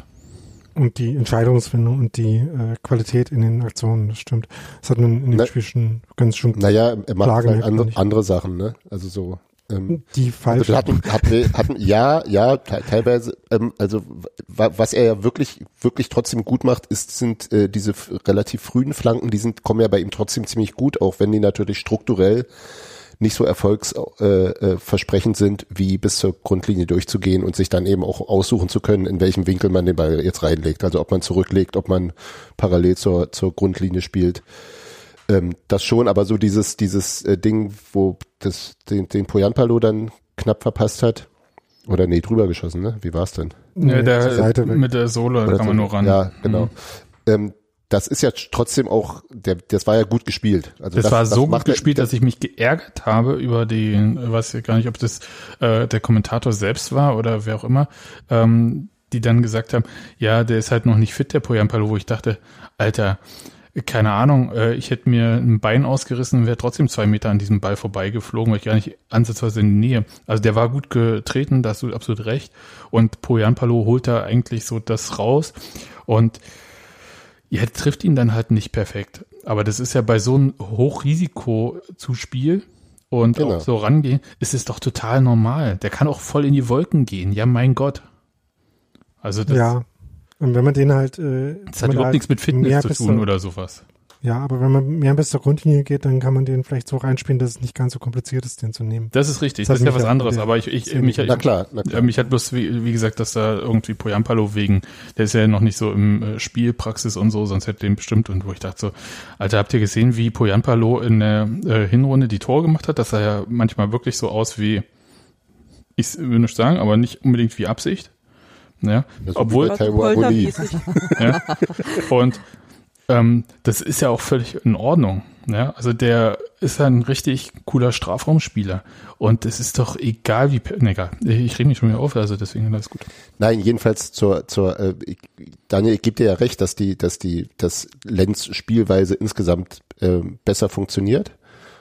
Und die Entscheidungsfindung und die äh, Qualität in den Aktionen, das stimmt. Das hat man in dem Na- Spiel schon ganz schon naja er macht halt andere, andere Sachen ne also so ähm, die Also falsche. wir hatten, hatten, hatten, ja, ja, te teilweise, ähm, also wa was er ja wirklich, wirklich trotzdem gut macht, ist, sind äh, diese relativ frühen Flanken, die sind, kommen ja bei ihm trotzdem ziemlich gut, auch wenn die natürlich strukturell nicht so erfolgsversprechend äh, äh, sind, wie bis zur Grundlinie durchzugehen und sich dann eben auch aussuchen zu können, in welchem Winkel man den Ball jetzt reinlegt. Also ob man zurücklegt, ob man parallel zur, zur Grundlinie spielt. Ähm, das schon, aber so dieses, dieses äh, Ding, wo das, den, den Poyanpalo dann knapp verpasst hat, oder nee, drüber geschossen, ne? Wie war's denn? Nee, Ja, der, mit der Sohle kann man nur ran. Ja, genau. Mhm. Ähm, das ist ja trotzdem auch, der, das war ja gut gespielt. Also Das, war so gut gespielt, dass ich mich geärgert habe über den, weiß ich gar nicht, ob das äh, der Kommentator selbst war oder wer auch immer, ähm, die dann gesagt haben, ja, der ist halt noch nicht fit, der Poyampalo, wo ich dachte, Alter, keine Ahnung, äh, ich hätte mir ein Bein ausgerissen und wäre trotzdem zwei Meter an diesem Ball vorbeigeflogen, weil ich gar nicht ansatzweise in die Nähe. Also der war gut getreten, da hast du absolut recht. Und Poyanpalo holt da eigentlich so das raus. Und ja, trifft ihn dann halt nicht perfekt. Aber das ist ja bei so einem Hochrisiko-Zuspiel und Genau. auch so rangehen, ist es doch total normal. Der kann auch voll in die Wolken gehen. Ja, mein Gott. Also das, ja. Und wenn man den halt, äh, das hat überhaupt halt nichts mit Fitness zu tun oder sowas. Ja, aber wenn man mehr bis zur Grundlinie geht, dann kann man den vielleicht so reinspielen, dass es nicht ganz so kompliziert ist, den zu nehmen. Das ist richtig, Das das, ist ja was anderes. der- Aber ich, ich, mich, Na klar, na Ja, klar. mich hat bloß, wie, wie gesagt, dass da irgendwie Poyampalo wegen, der ist ja noch nicht so im äh, Spielpraxis und so, sonst hätte den bestimmt. Und wo ich dachte so, Alter, habt ihr gesehen, wie Poyampalo in der äh, Hinrunde die Tore gemacht hat? Das sah ja manchmal wirklich so aus wie, ich will nicht sagen, aber nicht unbedingt wie Absicht. Ja, Das obwohl, *laughs* ja. Und ähm, das ist ja auch völlig in Ordnung. Ja? Also der ist ein richtig cooler Strafraumspieler. Und es ist doch egal, wie. Ne, egal. Ich rede mich schon wieder auf, also deswegen alles gut. Nein, jedenfalls zur, zur äh, ich, Daniel, ich gebe dir ja recht, dass die, dass die, dass Lenz Spielweise insgesamt äh, besser funktioniert.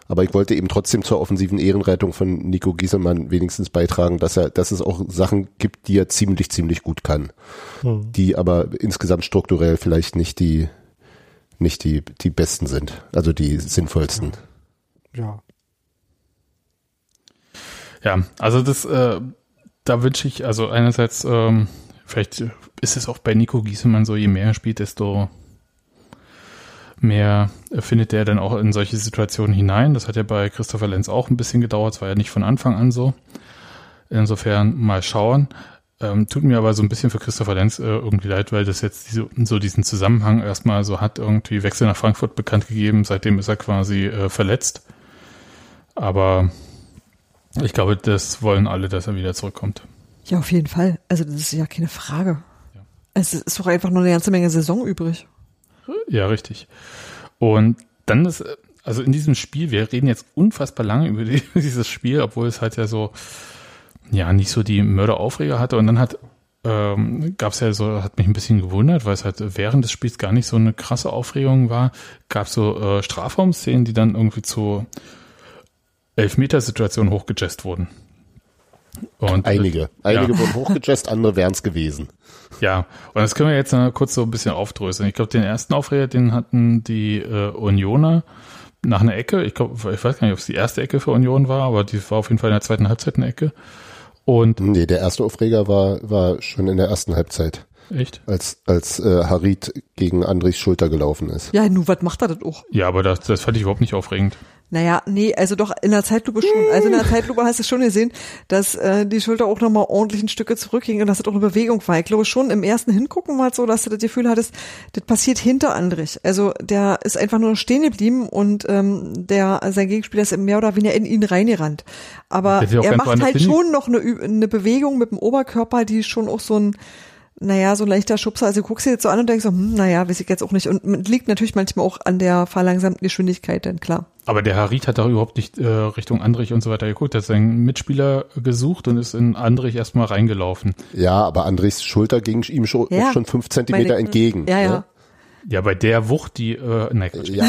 Aber ich wollte eben trotzdem zur offensiven Ehrenrettung von Nico Gieselmann wenigstens beitragen, dass er, dass es auch Sachen gibt, die er ziemlich, ziemlich gut kann, Hm. die aber insgesamt strukturell vielleicht nicht die, nicht die, die besten sind, also die sinnvollsten. Ja. Ja, also das, äh, da wünsche ich, also einerseits, ähm, vielleicht ist es auch bei Nico Giesemann so, je mehr er spielt, desto mehr findet er dann auch in solche Situationen hinein. Das hat ja bei Christopher Lenz auch ein bisschen gedauert, es war ja nicht von Anfang an so. Insofern mal schauen. Ähm, tut mir aber so ein bisschen für Christopher Lenz äh, irgendwie leid, weil das jetzt diese, so diesen Zusammenhang erstmal so hat, irgendwie Wechsel nach Frankfurt bekannt gegeben. Seitdem ist er quasi äh, verletzt. Aber ich glaube, das wollen alle, dass er wieder zurückkommt. Ja, auf jeden Fall. Also das ist ja keine Frage. Ja. Es ist doch einfach nur eine ganze Menge Saison übrig. Ja, richtig. Und dann ist, also in diesem Spiel, wir reden jetzt unfassbar lange über die, *laughs* dieses Spiel, obwohl es halt ja so, ja, nicht so die Mörderaufreger hatte. Und dann hat, ähm, gab es ja so, hat mich ein bisschen gewundert, weil es halt während des Spiels gar nicht so eine krasse Aufregung war. Gab so äh, Strafraumszenen, die dann irgendwie zu Elfmetersituationen hochgejazzt wurden. Und, Einige. Einige wurden hochgejazzt, andere wären es gewesen. Ja, und das können wir jetzt noch kurz so ein bisschen aufdröseln. Ich glaube, den ersten Aufreger, den hatten die äh, Unioner nach einer Ecke. Ich glaube, ich weiß gar nicht, ob es die erste Ecke für Union war, aber die war auf jeden Fall in der zweiten Halbzeit eine Ecke. Und Nee, der erste Aufreger war, war schon in der ersten Halbzeit, echt? als, als äh, Harit gegen Andres Schulter gelaufen ist. Ja, nu, was macht er das auch? Ja, aber das, das fand ich überhaupt nicht aufregend. Naja, nee, also doch in der Zeitlupe schon. Also in der Zeitlupe hast du schon gesehen, dass äh, die Schulter auch nochmal ordentlich ein Stücke zurückging und dass das auch eine Bewegung war. Ich glaube schon im ersten Hingucken war es so, dass du das Gefühl hattest, das passiert hinter Andrich. Also der ist einfach nur stehen geblieben und ähm, der sein Gegenspieler ist mehr oder weniger in ihn reingerannt. Aber er macht halt schon noch eine, eine Bewegung mit dem Oberkörper, die schon auch so ein naja, so ein leichter Schubser. Also du guckst dir jetzt so an und denkst so, hm, naja, weiß ich jetzt auch nicht. Und liegt natürlich manchmal auch an der verlangsamten Geschwindigkeit, denn klar. Aber der Harit hat doch überhaupt nicht äh, Richtung Andrich und so weiter geguckt. Er hat seinen Mitspieler gesucht und ist in Andrich erstmal reingelaufen. Ja, aber Andres Schulter ging ihm schon, Ja. auch schon fünf Zentimeter Meine- entgegen. Ja, ja. Ne? Ja, bei der Wucht, die, äh, nein, Quatsch. Ja,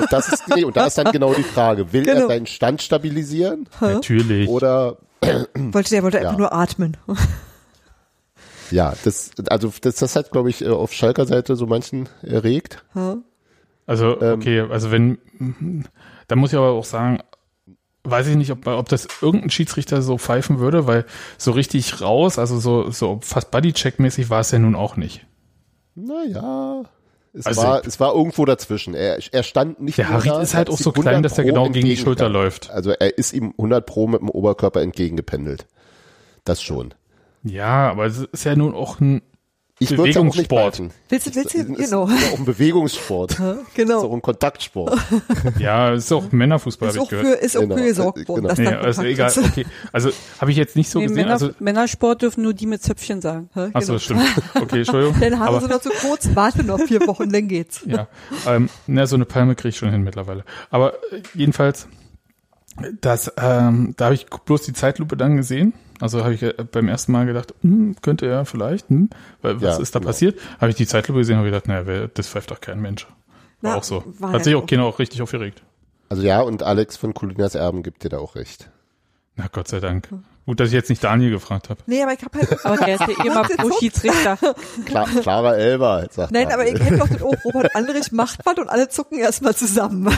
und das ist, nee, und da ist dann genau die Frage, will Genau. er seinen Stand stabilisieren natürlich. oder, Wollte, der wollte Ja. einfach nur atmen. Ja, das, also, das, das hat, glaube ich, äh, auf Schalker Seite so manchen erregt. Also, Ähm, okay, also wenn, da muss ich aber auch sagen, weiß ich nicht, ob, ob das irgendein Schiedsrichter so pfeifen würde, weil so richtig raus, also so, so fast Bodycheck-mäßig war es ja nun auch nicht. Naja, es Also- war, es war irgendwo dazwischen. Er, er stand nicht Der Harit ist halt auch so klein, 100 dass er genau gegen die Schulter läuft. Also er ist ihm 100 Pro mit dem Oberkörper entgegengependelt. Das schon. Ja, aber es ist ja nun auch ein Ich auch Bewegungssport. machen. Willst du, willst du, Es ist genau. ja auch ein Bewegungssport. Es *laughs* ist auch Genau. ein Kontaktsport. *laughs* Ja, ist auch Männerfußball, Ist habe auch ich für, gehört. ist auch Genau. für gesorgt worden, genau. dass Nee, dann also egal, ist. okay. Also habe ich jetzt nicht so Nee, gesehen. Männer, Also, Männersport dürfen nur die mit Zöpfchen sagen. So, Genau. stimmt. Okay, Entschuldigung. *laughs* Deine Haare Aber, sind noch zu kurz, warte noch vier Wochen, dann geht's. ja, ähm, na, so eine Palme kriege ich schon hin mittlerweile. Aber äh, jedenfalls, das, ähm, da habe ich bloß die Zeitlupe dann gesehen. Also habe ich äh, beim ersten Mal gedacht, hm, könnte er vielleicht, hm, weil was Ja, ist da genau. passiert? Habe ich die Zeitlupe gesehen, habe ich gedacht, naja, das pfeift doch kein Mensch. War Na, auch so. war Hat sich auch auch. keiner auch richtig aufgeregt. Also ja, und Alex von Colinas Erben gibt dir da auch recht. Na Gott sei Dank. Gut, dass ich jetzt nicht Daniel gefragt habe. Nee, aber ich hab halt. *laughs* Aber der ist ja *laughs* immer pro Schiedsrichter. Klar, klarer Elber, sagt Nein, aber ihr kennt doch den auch, *laughs* Robert Andrich macht was und alle zucken erstmal zusammen.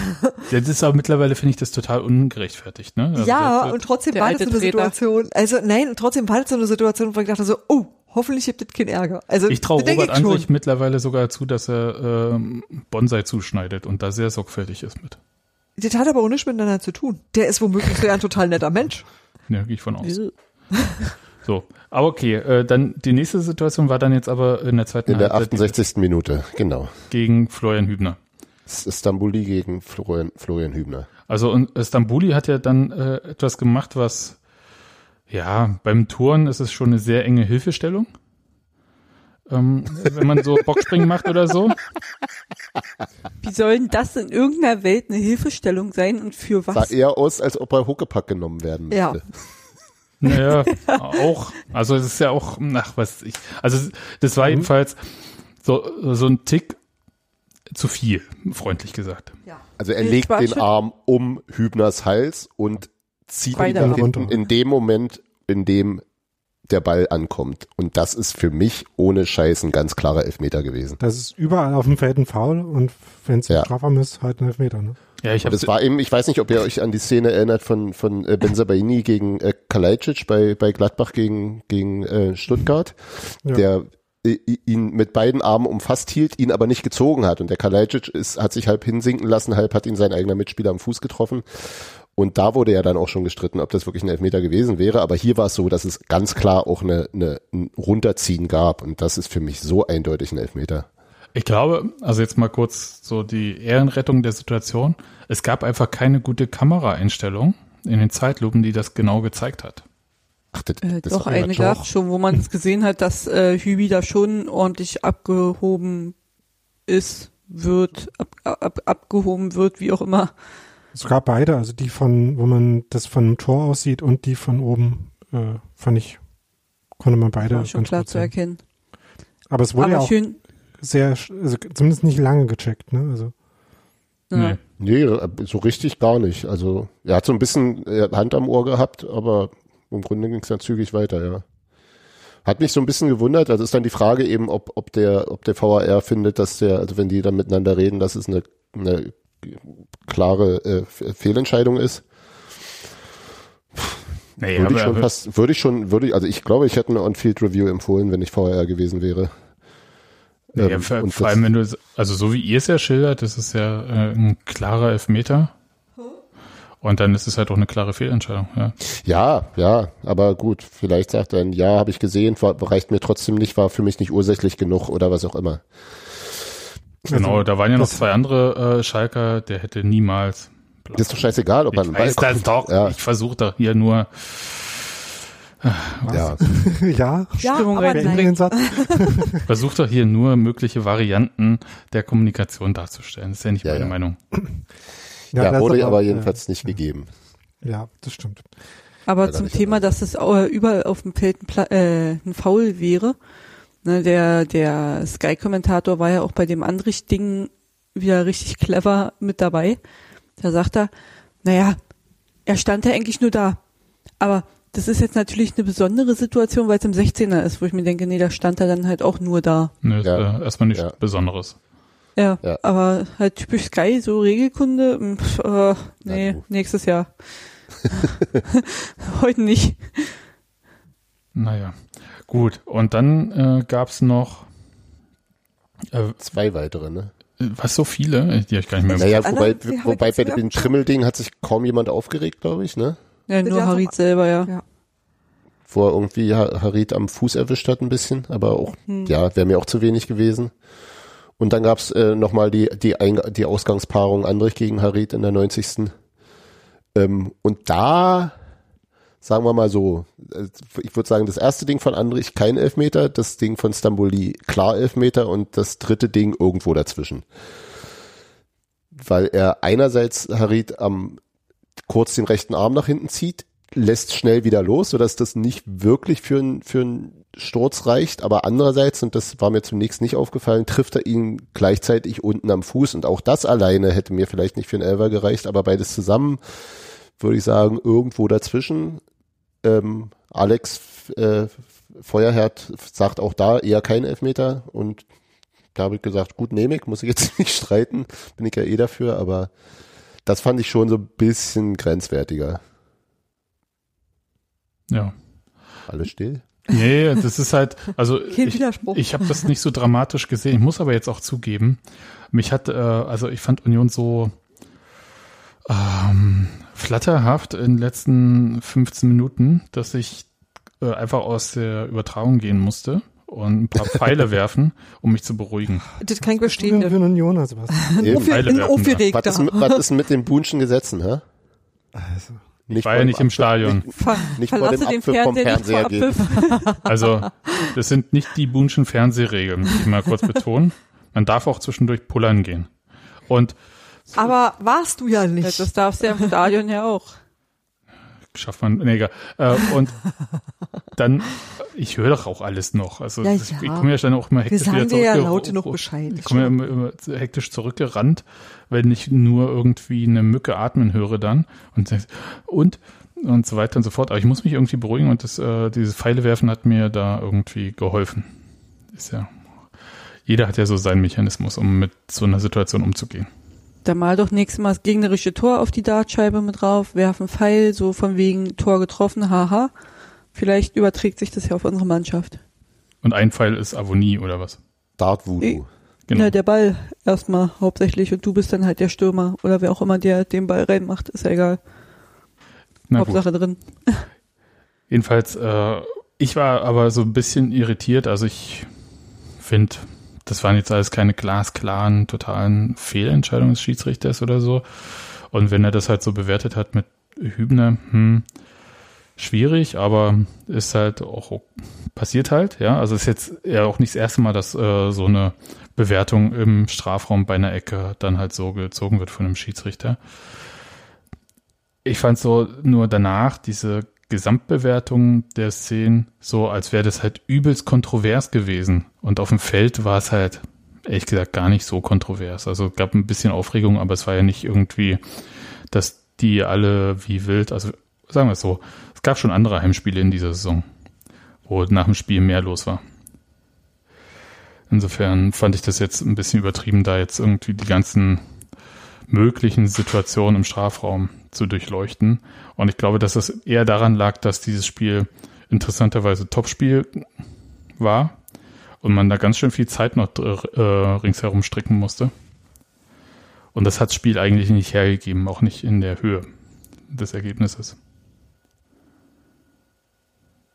Das ist aber mittlerweile, finde ich, das total ungerechtfertigt, ne? Also ja, das- und trotzdem war das so eine. Situation. Also nein, und trotzdem war das so eine Situation, wo ich dachte so, oh, hoffentlich gibt es keinen Ärger. Also Ich traue Robert. Andrich mittlerweile sogar zu, dass er ähm, Bonsai zuschneidet und da sehr sorgfältig ist mit. Das hat aber auch nichts miteinander zu tun. Der ist womöglich ein total netter Mensch. Ja, gehe ich von aus. *laughs* So, aber okay, äh, dann die nächste Situation war dann jetzt aber in der zweiten In der Halbzeit 68. Minute, genau. gegen Florian Hübner. Stambuli gegen Florian, Florian Hübner. Also und Stambuli hat ja dann äh, etwas gemacht, was ja beim Touren ist es schon eine sehr enge Hilfestellung. Ähm, wenn man so Bockspringen macht oder so. Wie soll denn das in irgendeiner Welt eine Hilfestellung sein und für Sah was? eher aus, als ob er Huckepack genommen werden Ja. müsste. Naja, auch. Also es ist ja auch, ach was ich. Also das war jedenfalls so, so ein Tick zu viel, freundlich gesagt. Also er legt Quatsch. den Arm um Hübners Hals und zieht ihn nach Arme. hinten in dem Moment, in dem der Ball ankommt. Und das ist für mich ohne Scheiß ein ganz klarer Elfmeter gewesen. Das ist überall auf dem Feld ein Foul und wenn es Ja. ein Strafraum ist, halt ein Elfmeter. Ne? Ja, ich habe es war eben, ich weiß nicht, ob ihr euch an die Szene erinnert von, von äh, Benzabaini gegen äh, Kalajdzic bei, bei Gladbach gegen, gegen äh, Stuttgart, Ja. der äh, ihn mit beiden Armen umfasst hielt, ihn aber nicht gezogen hat. Und der Kalajdzic ist, hat sich halb hinsinken lassen, halb hat ihn sein eigener Mitspieler am Fuß getroffen. Und da wurde ja dann auch schon gestritten, ob das wirklich ein Elfmeter gewesen wäre. Aber hier war es so, dass es ganz klar auch eine, eine, ein Runterziehen gab. Und das ist für mich so eindeutig ein Elfmeter. Ich glaube, also jetzt mal kurz so die Ehrenrettung der Situation. Es gab einfach keine gute Kameraeinstellung in den Zeitlupen, die das genau gezeigt hat. Ach, das, Äh, das doch eine gab schon, wo man es gesehen hat, dass äh, Hübi da schon ordentlich abgehoben ist, wird, ab, ab, abgehoben wird, wie auch immer. Sogar beide, also die von, wo man das von dem Tor aussieht und die von oben, äh, fand ich, konnte man beide War schon ganz klar gut zu sehen. erkennen. Aber es wurde Aber ja auch schön, sehr, also zumindest nicht lange gecheckt, ne? Also ja. Nee. Nee, so richtig gar nicht. Also er hat so ein bisschen äh, Hand am Ohr gehabt, aber im Grunde ging es dann zügig weiter, ja. Hat mich so ein bisschen gewundert, also ist dann die Frage eben, ob, ob der, ob der VAR findet, dass der, also wenn die dann miteinander reden, dass es eine, eine klare äh, Fe- Fehlentscheidung ist. Naja, Würde ich aber, schon fast, würde ich schon, würde ich, also ich glaube, ich hätte eine On-Field-Review empfohlen, wenn ich VAR gewesen wäre. naja, Ähm, vor, und vor allem, wenn du, also so wie ihr es ja schildert, das ist ja äh, ein klarer Elfmeter. Und dann ist es halt auch eine klare Fehlentscheidung, ja. Ja, ja, aber gut, vielleicht sagt er, ja, habe ich gesehen, war, reicht mir trotzdem nicht, war für mich nicht ursächlich genug oder was auch immer. Genau, Also, da waren ja noch zwei andere äh, Schalker, der hätte niemals. Das ist doch scheißegal, ob man Ich weiß das doch. Ja, Ich versuche doch hier nur. ja. ja, Ja, Stimmung aber nein. den Satz. *laughs* *laughs* Versuch doch hier nur mögliche Varianten der Kommunikation darzustellen. Das ist ja nicht Ja, meine ja. Meinung. Ja, das wurde ist aber äh, jedenfalls nicht gegeben. Ja, das stimmt. Aber Ja, zum Thema, dass es überall auf dem Feld ein, äh, ein Foul wäre. Ne, der der Sky-Kommentator war ja auch bei dem Andrich-Ding wieder richtig clever mit dabei. Da sagt er, naja, er stand ja eigentlich nur da. Aber das ist jetzt natürlich eine besondere Situation, weil es im 16er ist, wo ich mir denke, nee, da stand er dann halt auch nur da. Ne, ist, Ja. äh, erstmal nichts Ja. Besonderes. Ja, Ja. aber halt typisch Sky, so Regelkunde, mh, pf, äh, nee, du. nächstes Jahr. *laughs* Heute nicht. Naja, gut. Und dann äh, gab's noch, äh, Zwei weitere, ne? was so viele, die hab ich gar nicht mehr. Naja, alle- wobei, haben wobei bei dem Trimmelding hat sich kaum jemand aufgeregt, glaube ich, ne? Ja, nur Harit selber, ja. Ja. wo er irgendwie Ha- Harit am Fuß erwischt hat ein bisschen, aber auch, ja, wäre mir auch zu wenig gewesen. Und dann gab's äh, nochmal die, die, Eing die Ausgangspaarung Andrich gegen Harit in der 90. Ähm, und da, sagen wir mal so, äh, ich würde sagen, das erste Ding von Andrich kein Elfmeter, das Ding von Stamboli klar Elfmeter und das dritte Ding irgendwo dazwischen. Weil er einerseits Harit am kurz den rechten Arm nach hinten zieht, lässt schnell wieder los, sodass das nicht wirklich für einen für einen Sturz reicht, aber andererseits, und das war mir zunächst nicht aufgefallen, trifft er ihn gleichzeitig unten am Fuß. Und auch das alleine hätte mir vielleicht nicht für einen Elfer gereicht, aber beides zusammen würde ich sagen, irgendwo dazwischen. Ähm, Alex äh, Feuerherd sagt auch da eher kein Elfmeter und da habe ich gesagt, gut, nehme ich, muss ich jetzt *laughs* nicht streiten, bin ich ja eh dafür, aber das fand ich schon so ein bisschen grenzwertiger. Ja. Alles still? Nee, das ist halt, also *laughs* Kein ich, ich habe das nicht so dramatisch gesehen. Ich muss aber jetzt auch zugeben, mich hat, äh, also ich fand Union so ähm, flatterhaft in den letzten 15 Minuten, dass ich äh, einfach aus der Übertragung gehen musste und ein paar *laughs* Pfeile werfen, um mich zu beruhigen. Das kann ich verstehen. einen Unioner, Sebastian. *laughs* Eben. Aufge- Pfeile Ein werfen da. Was ist, mit- was ist mit den Bunschen Gesetzen, hä? Also, Ich war ja nicht im Apfel- Stadion. Ver Nicht vor dem den Apfel vom Fernseher nicht vor Fernseher Abpfiff. *laughs* Also, das sind nicht die Bunschen Fernsehregeln, muss ich mal kurz betonen. Man darf auch zwischendurch pullern gehen. Und Aber warst du ja nicht. Das darfst du ja im Stadion ja auch. schafft man, nee, egal. Äh, und dann, ich höre doch auch alles noch. Also Ja, das, ja. ich komme ja dann auch immer Wir hektisch sagen wieder dir ja laut genug Bescheid. Ich komme ja immer, immer hektisch zurückgerannt, wenn ich nur irgendwie eine Mücke atmen höre dann und und und so weiter und so fort. Aber ich muss mich irgendwie beruhigen und das, äh, dieses Pfeile werfen hat mir da irgendwie geholfen. Ist ja, jeder hat ja so seinen Mechanismus, um mit so einer Situation umzugehen. Da mal doch nächstes Mal das gegnerische Tor auf die Dartscheibe mit drauf, werfen Pfeil, so von wegen Tor getroffen, haha. Vielleicht überträgt sich das ja auf unsere Mannschaft. Und ein Pfeil ist Avonie oder was? Dart Voodoo. Genau. Ja, der Ball erstmal hauptsächlich und du bist dann halt der Stürmer oder wer auch immer der den Ball reinmacht, ist ja egal. Na gut. Hauptsache drin. Jedenfalls, äh, ich war aber so ein bisschen irritiert. Also ich finde, das waren jetzt alles keine glasklaren, totalen Fehlentscheidungen des Schiedsrichters oder so. Und wenn er das halt so bewertet hat mit Hübner, hm, schwierig, aber ist halt auch passiert halt, ja. Also ist jetzt ja auch nicht das erste Mal, dass äh, so eine Bewertung im Strafraum bei einer Ecke dann halt so gezogen wird von einem Schiedsrichter. Ich fand so nur danach diese Gesamtbewertung der Szenen so, als wäre das halt übelst kontrovers gewesen. Und auf dem Feld war es halt, ehrlich gesagt, gar nicht so kontrovers. Also es gab ein bisschen Aufregung, aber es war ja nicht irgendwie, dass die alle wie wild, also sagen wir es so, es gab schon andere Heimspiele in dieser Saison, wo nach dem Spiel mehr los war. Insofern fand ich das jetzt ein bisschen übertrieben, da jetzt irgendwie die ganzen möglichen Situationen im Strafraum zu durchleuchten. Und ich glaube, dass es eher daran lag, dass dieses Spiel interessanterweise Topspiel war und man da ganz schön viel Zeit noch äh, ringsherum stricken musste. Und das hat das Spiel eigentlich nicht hergegeben, auch nicht in der Höhe des Ergebnisses.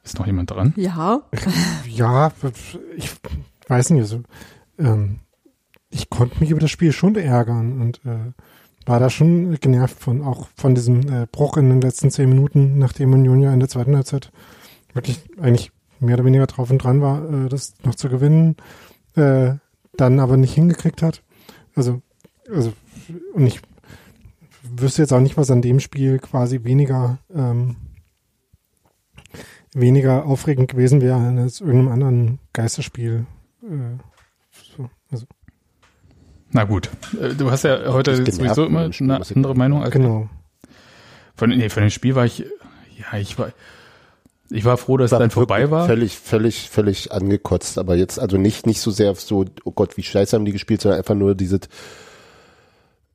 Ist noch jemand dran? Ja. *laughs* ja, ich weiß nicht, also, ähm, ich konnte mich über das Spiel schon ärgern und äh, war da schon genervt von, auch von diesem äh, Bruch in den letzten zehn Minuten, nachdem Union ja in der zweiten Halbzeit wirklich eigentlich mehr oder weniger drauf und dran war, äh, das noch zu gewinnen, äh, dann aber nicht hingekriegt hat. Also, also, und ich wüsste jetzt auch nicht, was an dem Spiel quasi weniger, ähm, weniger aufregend gewesen wäre als irgendeinem anderen Geisterspiel. Na gut, Äh, du hast ja heute sowieso immer eine andere Meinung als genau. von, nee, von dem Spiel war ich, ja, ich war, ich war froh, dass es war dann vorbei war. Völlig, völlig, völlig angekotzt, aber jetzt, also nicht, nicht so sehr so, oh Gott, wie scheiße haben die gespielt, sondern einfach nur dieses,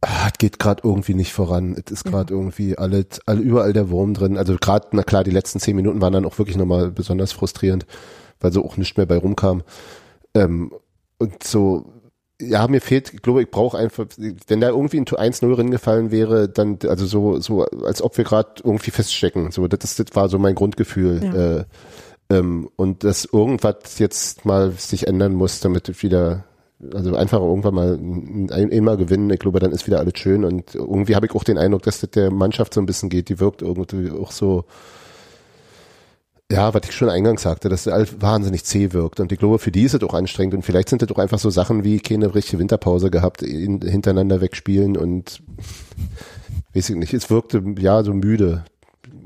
ah, es geht gerade irgendwie nicht voran, es ist gerade irgendwie alles, all, überall der Wurm drin. Also gerade, na klar, die letzten zehn Minuten waren dann auch wirklich nochmal besonders frustrierend, weil so auch nicht mehr bei rumkam. Ähm, und so, ja, mir fehlt, ich glaube, ich brauche einfach, wenn da irgendwie ein 1-0 drin gefallen wäre, dann, also so, so, als ob wir gerade irgendwie feststecken. So, das, das war so mein Grundgefühl. Ja. Äh, ähm, und dass irgendwas jetzt mal sich ändern muss, damit es wieder, also einfach irgendwann mal ein, einmal gewinnen. Ich glaube, dann ist wieder alles schön. Und irgendwie habe ich auch den Eindruck, dass das der Mannschaft so ein bisschen geht. Die wirkt irgendwie auch so, ja, was ich schon eingangs sagte, dass es halt wahnsinnig zäh wirkt. Und ich glaube, für die ist es auch anstrengend. Und vielleicht sind das auch einfach so Sachen wie keine richtige Winterpause gehabt, in, hintereinander wegspielen und *laughs* weiß ich nicht, es wirkte ja so müde.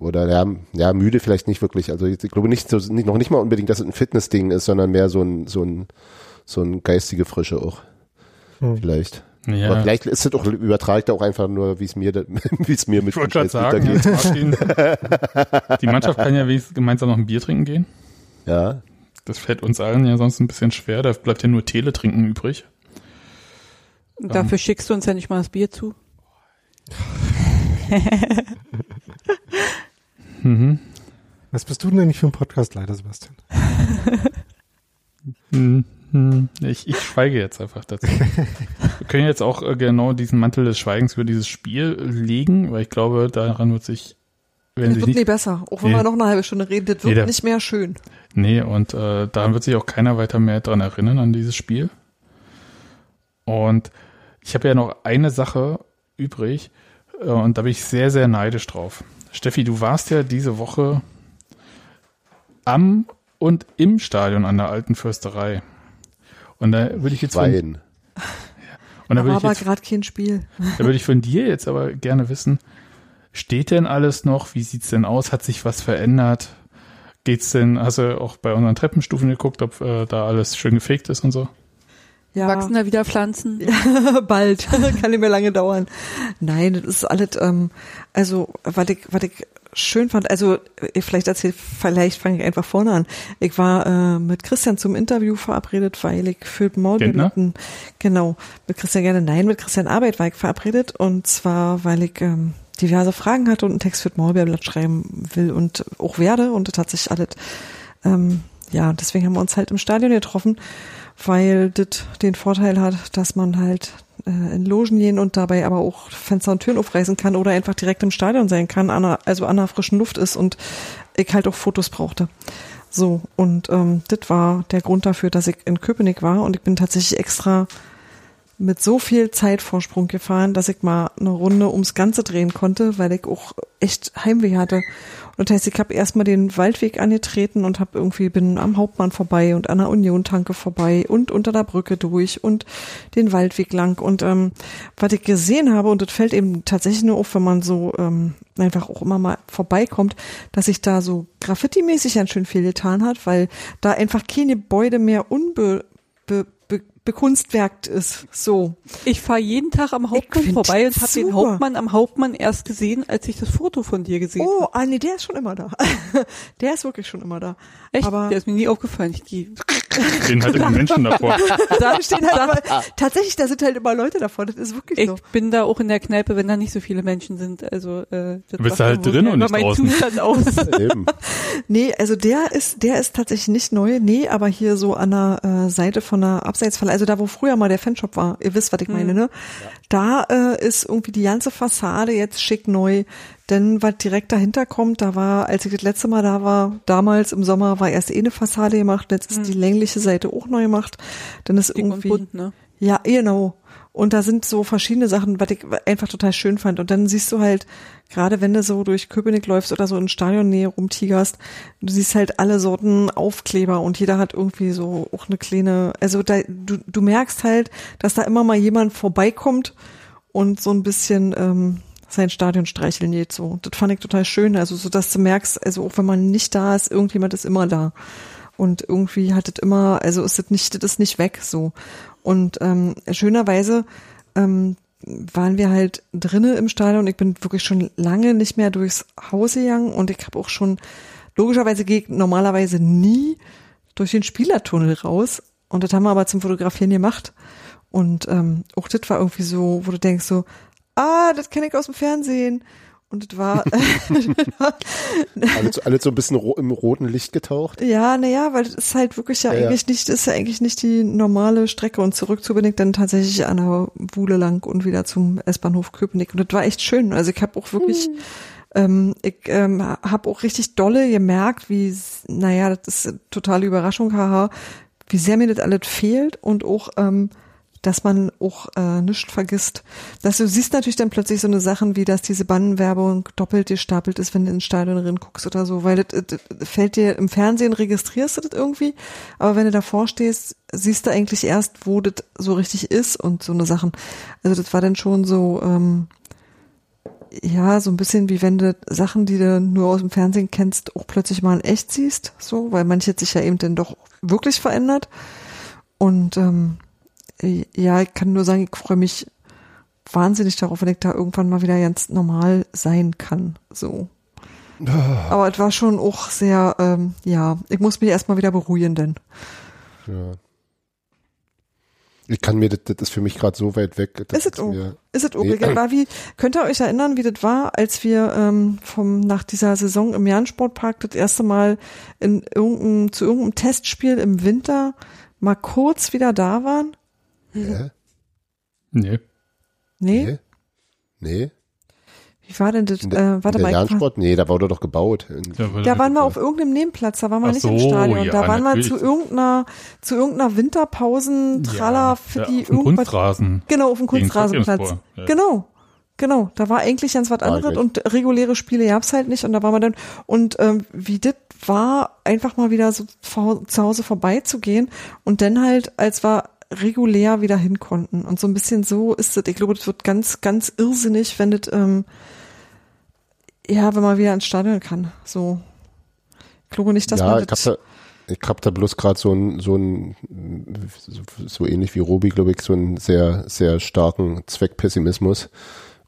Oder ja, ja, müde vielleicht nicht wirklich. Also ich glaube nicht so, nicht, noch nicht mal unbedingt, dass es ein Fitnessding ist, sondern mehr so ein, so ein, so ein geistige Frische auch. Hm. Vielleicht. Ja. Aber vielleicht ist es auch, übertragt auch einfach nur, wie es mir, da- *laughs* wie es mir mit Ich wollte gerade Scheiß sagen, geht. Martin, *laughs* die Mannschaft kann ja wenigstens gemeinsam noch ein Bier trinken gehen. Ja. Das fällt uns allen ja sonst ein bisschen schwer. Da bleibt ja nur Tele trinken übrig. Und dafür schickst du uns ja nicht mal das Bier zu. *laughs* Mhm. Was bist du denn eigentlich für ein Podcastleiter, Sebastian? Hm. Ich, ich schweige jetzt einfach dazu. *laughs* Wir können jetzt auch äh, genau diesen Mantel des Schweigens über dieses Spiel legen, weil ich glaube, daran wird sich, wenn Das wird nie besser. Auch wenn Nee. wir noch eine halbe Stunde reden, das Nee, wird da- nicht mehr schön. nee, und äh, daran wird sich auch keiner weiter mehr dran erinnern an dieses Spiel. Und ich habe ja noch eine Sache übrig äh, und da bin ich sehr, sehr neidisch drauf. Steffi, du warst ja diese Woche am und im Stadion an der alten Fürsterei. Und da würde ich jetzt von, Wein. und da würde war ich aber gerade kein Spiel. Da würde ich von dir jetzt aber gerne wissen, steht denn alles noch? Wie sieht's denn aus? Hat sich was verändert? Geht's denn, hast du auch bei unseren Treppenstufen geguckt, ob äh, da alles schön gefegt ist und so? Ja, Wachsen da wieder Pflanzen? *laughs* bald. *laughs* Kann nicht mehr lange dauern. Nein, das ist alles, ähm, also, was ich, was ich schön fand, also, ich vielleicht erzähl, vielleicht fange ich einfach vorne an. Ich war äh, mit Christian zum Interview verabredet, weil ich für? Maulbeerblüten, genau, mit Christian gerne, nein, mit Christian Arbeit war ich verabredet und zwar, weil ich ähm, diverse Fragen hatte und einen Text für das Maulbeerblatt schreiben will und auch werde und das hat sich alles, ähm, ja, deswegen haben wir uns halt im Stadion getroffen, weil das den Vorteil hat, dass man halt äh, in Logen gehen und dabei aber auch Fenster und Türen aufreißen kann oder einfach direkt im Stadion sein kann, an einer, also an der frischen Luft ist und ich halt auch Fotos brauchte. So, und ähm, das war der Grund dafür, dass ich in Köpenick war und ich bin tatsächlich extra mit so viel Zeitvorsprung gefahren, dass ich mal eine Runde ums Ganze drehen konnte, weil ich auch echt Heimweh hatte. Und das heißt, ich habe erstmal den Waldweg angetreten und habe irgendwie bin am Hauptmann vorbei und an der Union-Tanke vorbei und unter der Brücke durch und den Waldweg lang. Und ähm, was ich gesehen habe, und das fällt eben tatsächlich nur auf, wenn man so ähm, einfach auch immer mal vorbeikommt, dass sich da so Graffiti-mäßig ganz schön viel getan hat, weil da einfach keine Gebäude mehr unbe be, be, bekunstwerkt ist. So. Ich fahre jeden Tag am Hauptmann vorbei und habe den. Hauptmann am Hauptmann erst gesehen, als ich das Foto von dir gesehen Oh, habe. ah, nee, der ist schon immer da. *laughs* der ist wirklich schon immer da. Echt? aber- Der ist mir nie aufgefallen. Ich gehe. Stehen halt immer Menschen davor. *laughs* Da stehen halt aber, tatsächlich, da sind halt immer Leute davor. Das ist wirklich Ich so. bin da auch in der Kneipe, wenn da nicht so viele Menschen sind. Also äh, das Du bist da halt drin und nicht meinen draußen. Zustand aus. *laughs* Eben. Nee, also der ist, der ist tatsächlich nicht neu. Nee, aber hier so an der äh, Seite von der Abseitsfalle, also da, wo früher mal der Fanshop war, ihr wisst, was ich meine, ne? Da äh, ist irgendwie die ganze Fassade jetzt schick neu. Denn was direkt dahinter kommt, da war, als ich das letzte Mal da war, damals im Sommer war erst eh eine Fassade gemacht, jetzt ist die längliche Seite auch neu gemacht. Dann ist Dick und irgendwie bunt, ne? Ja, genau. Und da sind so verschiedene Sachen, was ich einfach total schön fand. Und dann siehst du halt, gerade wenn du so durch Köpenick läufst oder so in Stadionnähe rumtigerst, du siehst halt alle Sorten Aufkleber und jeder hat irgendwie so auch eine kleine, also da, du, du merkst halt, dass da immer mal jemand vorbeikommt und so ein bisschen ähm, sein Stadion streicheln geht so. Das fand ich total schön. Also so, dass du merkst, also auch wenn man nicht da ist, irgendjemand ist immer da. Und irgendwie hat es immer, also ist es nicht, das ist nicht weg so. Und ähm, schönerweise ähm, waren wir halt drinnen im Stadion. Ich bin wirklich schon lange nicht mehr durchs Haus gegangen und ich habe auch schon, logischerweise gehe ich normalerweise nie durch den Spielertunnel raus. Und das haben wir aber zum Fotografieren gemacht. Und ähm, auch das war irgendwie so, wo du denkst so, ah, das kenne ich aus dem Fernsehen. Und es war, *laughs* Alles, alles so ein bisschen ro im roten Licht getaucht. ja, naja, weil es ist halt wirklich ja, Ja, ja. eigentlich nicht, ist ja eigentlich nicht die normale Strecke und zurück zu Köpenick dann tatsächlich an der Wuhle lang und wieder zum S-Bahnhof Köpenick. Und das war echt schön. Also ich habe auch wirklich, ähm, ich ähm, habe auch richtig dolle gemerkt, wie, naja, das ist eine totale Überraschung, haha, wie sehr mir das alles fehlt und auch, ähm, dass man auch äh, nichts vergisst. Dass du siehst natürlich dann plötzlich so eine Sachen wie, dass diese Bannenwerbung doppelt gestapelt ist, wenn du ins Stadion drin guckst oder so, weil das, das das fällt dir im Fernsehen, registrierst du das irgendwie, aber wenn du davor stehst, siehst du eigentlich erst, wo das so richtig ist und so eine Sachen. Also das war dann schon so, ähm, ja, so ein bisschen wie wenn du Sachen, die du nur aus dem Fernsehen kennst, auch plötzlich mal in echt siehst, so, weil manches sich ja eben dann doch wirklich verändert. Und ähm, ja, ich kann nur sagen, ich freue mich wahnsinnig darauf, wenn ich da irgendwann mal wieder ganz normal sein kann. So. Aber es war schon auch sehr, ähm, ja, ich muss mich erstmal wieder beruhigen, denn. Ja. Ich kann mir, das, das ist für mich gerade so weit weg. Das Ist es auch. Ist es auch. Nee. War wie, könnt ihr euch erinnern, wie das war, als wir ähm, vom nach dieser Saison im Jahn-Sportpark das erste Mal in irgendeinem, zu irgendeinem Testspiel im Winter mal kurz wieder da waren? Hä? Nee. Nee? Nee? Nee? Wie war denn das? Der, Äh, warte in mal, der war- Jahrensport? Nee, da wurde doch gebaut. In, Da waren wir auf irgendeinem Nebenplatz, da waren wir Ach nicht im so, Stadion. ja, da waren natürlich. wir zu irgendeiner, zu irgendeiner Winterpausen, Tralla, für ja, die auf dem irgendwas. Kunstrasen. Genau, auf dem Kunstrasenplatz. Ja. Genau. Genau, da war eigentlich ganz was anderes und reguläre Spiele gab's halt nicht und da waren wir dann und ähm, wie das war, einfach mal wieder so zu Hause vorbeizugehen und dann halt, als wir regulär wieder hin konnten und so ein bisschen so ist es. Ich glaube, das wird ganz, ganz irrsinnig, wenn das ähm, ja, wenn man wieder ins Stadion kann. So, ich glaube nicht, dass ja, man ich das ich hab da bloß gerade so ein, so ein, so, so ähnlich wie Robi, glaube ich, so einen sehr, sehr starken Zweckpessimismus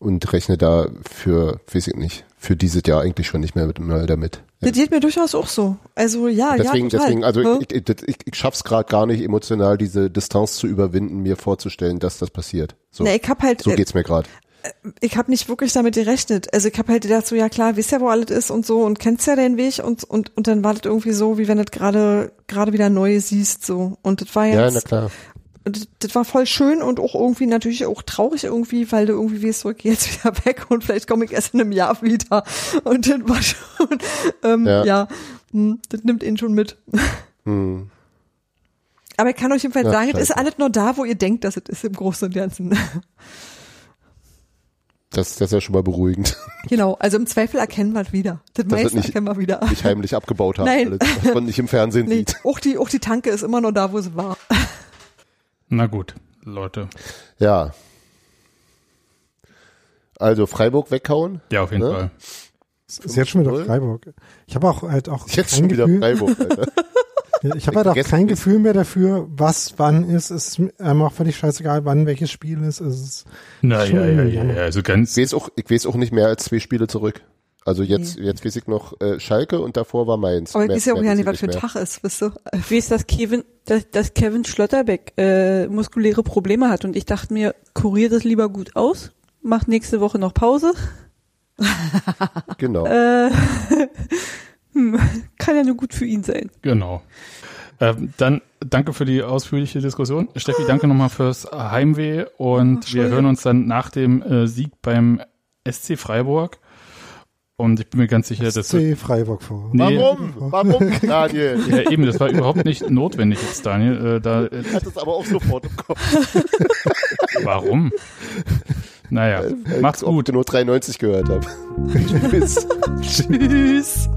und rechne da für, weiß ich nicht, für dieses Jahr eigentlich schon nicht mehr mit, mal damit. Das geht mir durchaus auch so. Also ja, deswegen, ja, total. deswegen, also Hm? ich, ich, ich, ich schaff's gerade gar nicht emotional, diese Distanz zu überwinden, mir vorzustellen, dass das passiert. So, Na, ich hab halt, so äh, geht's mir gerade. ich habe nicht wirklich damit gerechnet. Also ich habe halt gedacht so, ja klar, wisst ja, wo alles ist und so und kennst ja den Weg und und und dann war das irgendwie so, wie wenn du gerade gerade wieder neu siehst so und das war Ja, jetzt na klar. Das, das war voll schön und auch irgendwie natürlich auch traurig irgendwie, weil du irgendwie weißt, ich geh jetzt wieder *laughs* weg und vielleicht komme ich erst in einem Jahr wieder und dann war schon *laughs* ähm, Ja. ja, hm, das nimmt ihn schon mit. Hm. Aber ich kann euch jedenfalls sagen, es ist alles nur da, wo ihr denkt, dass es ist im Großen und Ganzen. Das, das ist ja schon mal beruhigend. *laughs* genau, also im Zweifel erkennen wir es wieder. Das Das meiste nicht- erkennen wir wieder. Nicht heimlich abgebaut haben, Nein. alles, was man nicht im Fernsehen Nee, sieht. auch die, auch die Tanke ist immer noch da, wo sie war. Na gut, Leute. Ja. Also Freiburg weghauen. Ja, auf jeden Ne? Fall. Ist jetzt schon wieder Null? Freiburg. Ich habe auch halt auch Jetzt kein schon wieder Gefühl, Freiburg, Alter. *laughs* ich habe halt auch kein Gefühl mehr dafür, was wann ist. Es ist einem auch völlig scheißegal, wann welches Spiel ist. Es ist Na Schon ja, ja, ja, also ganz, Ich weiß auch, ich weiß auch nicht mehr als zwei Spiele zurück. Also jetzt, jetzt weiß ich noch äh, Schalke und davor war Mainz. Aber Mehr- ich weiß ja auch ja weiß nicht, ich was für ein mehr. Tag ist, wisst ihr? Ich weiß, dass Kevin, dass, dass Kevin Schlotterbeck äh, muskuläre Probleme hat und ich dachte mir, kurier das lieber gut aus, mach nächste Woche noch Pause. *laughs* Genau. Äh, *laughs* hm, kann ja nur gut für ihn sein. genau. Ähm, dann danke für die ausführliche Diskussion. Steffi, danke nochmal fürs Heimweh und wir hören uns dann nach dem äh, Sieg beim SC Freiburg. Und ich bin mir ganz sicher, dass C Freiburg vor. Nee. Warum? Warum, *laughs* Daniel? ja, eben, das war überhaupt nicht notwendig jetzt, Daniel. Äh, da, äh, Ich hatte es aber auch sofort im Kopf. *laughs* warum? Naja, macht's Ob gut. ich nur 93 gehört habe. *laughs* Tschüss. Tschüss.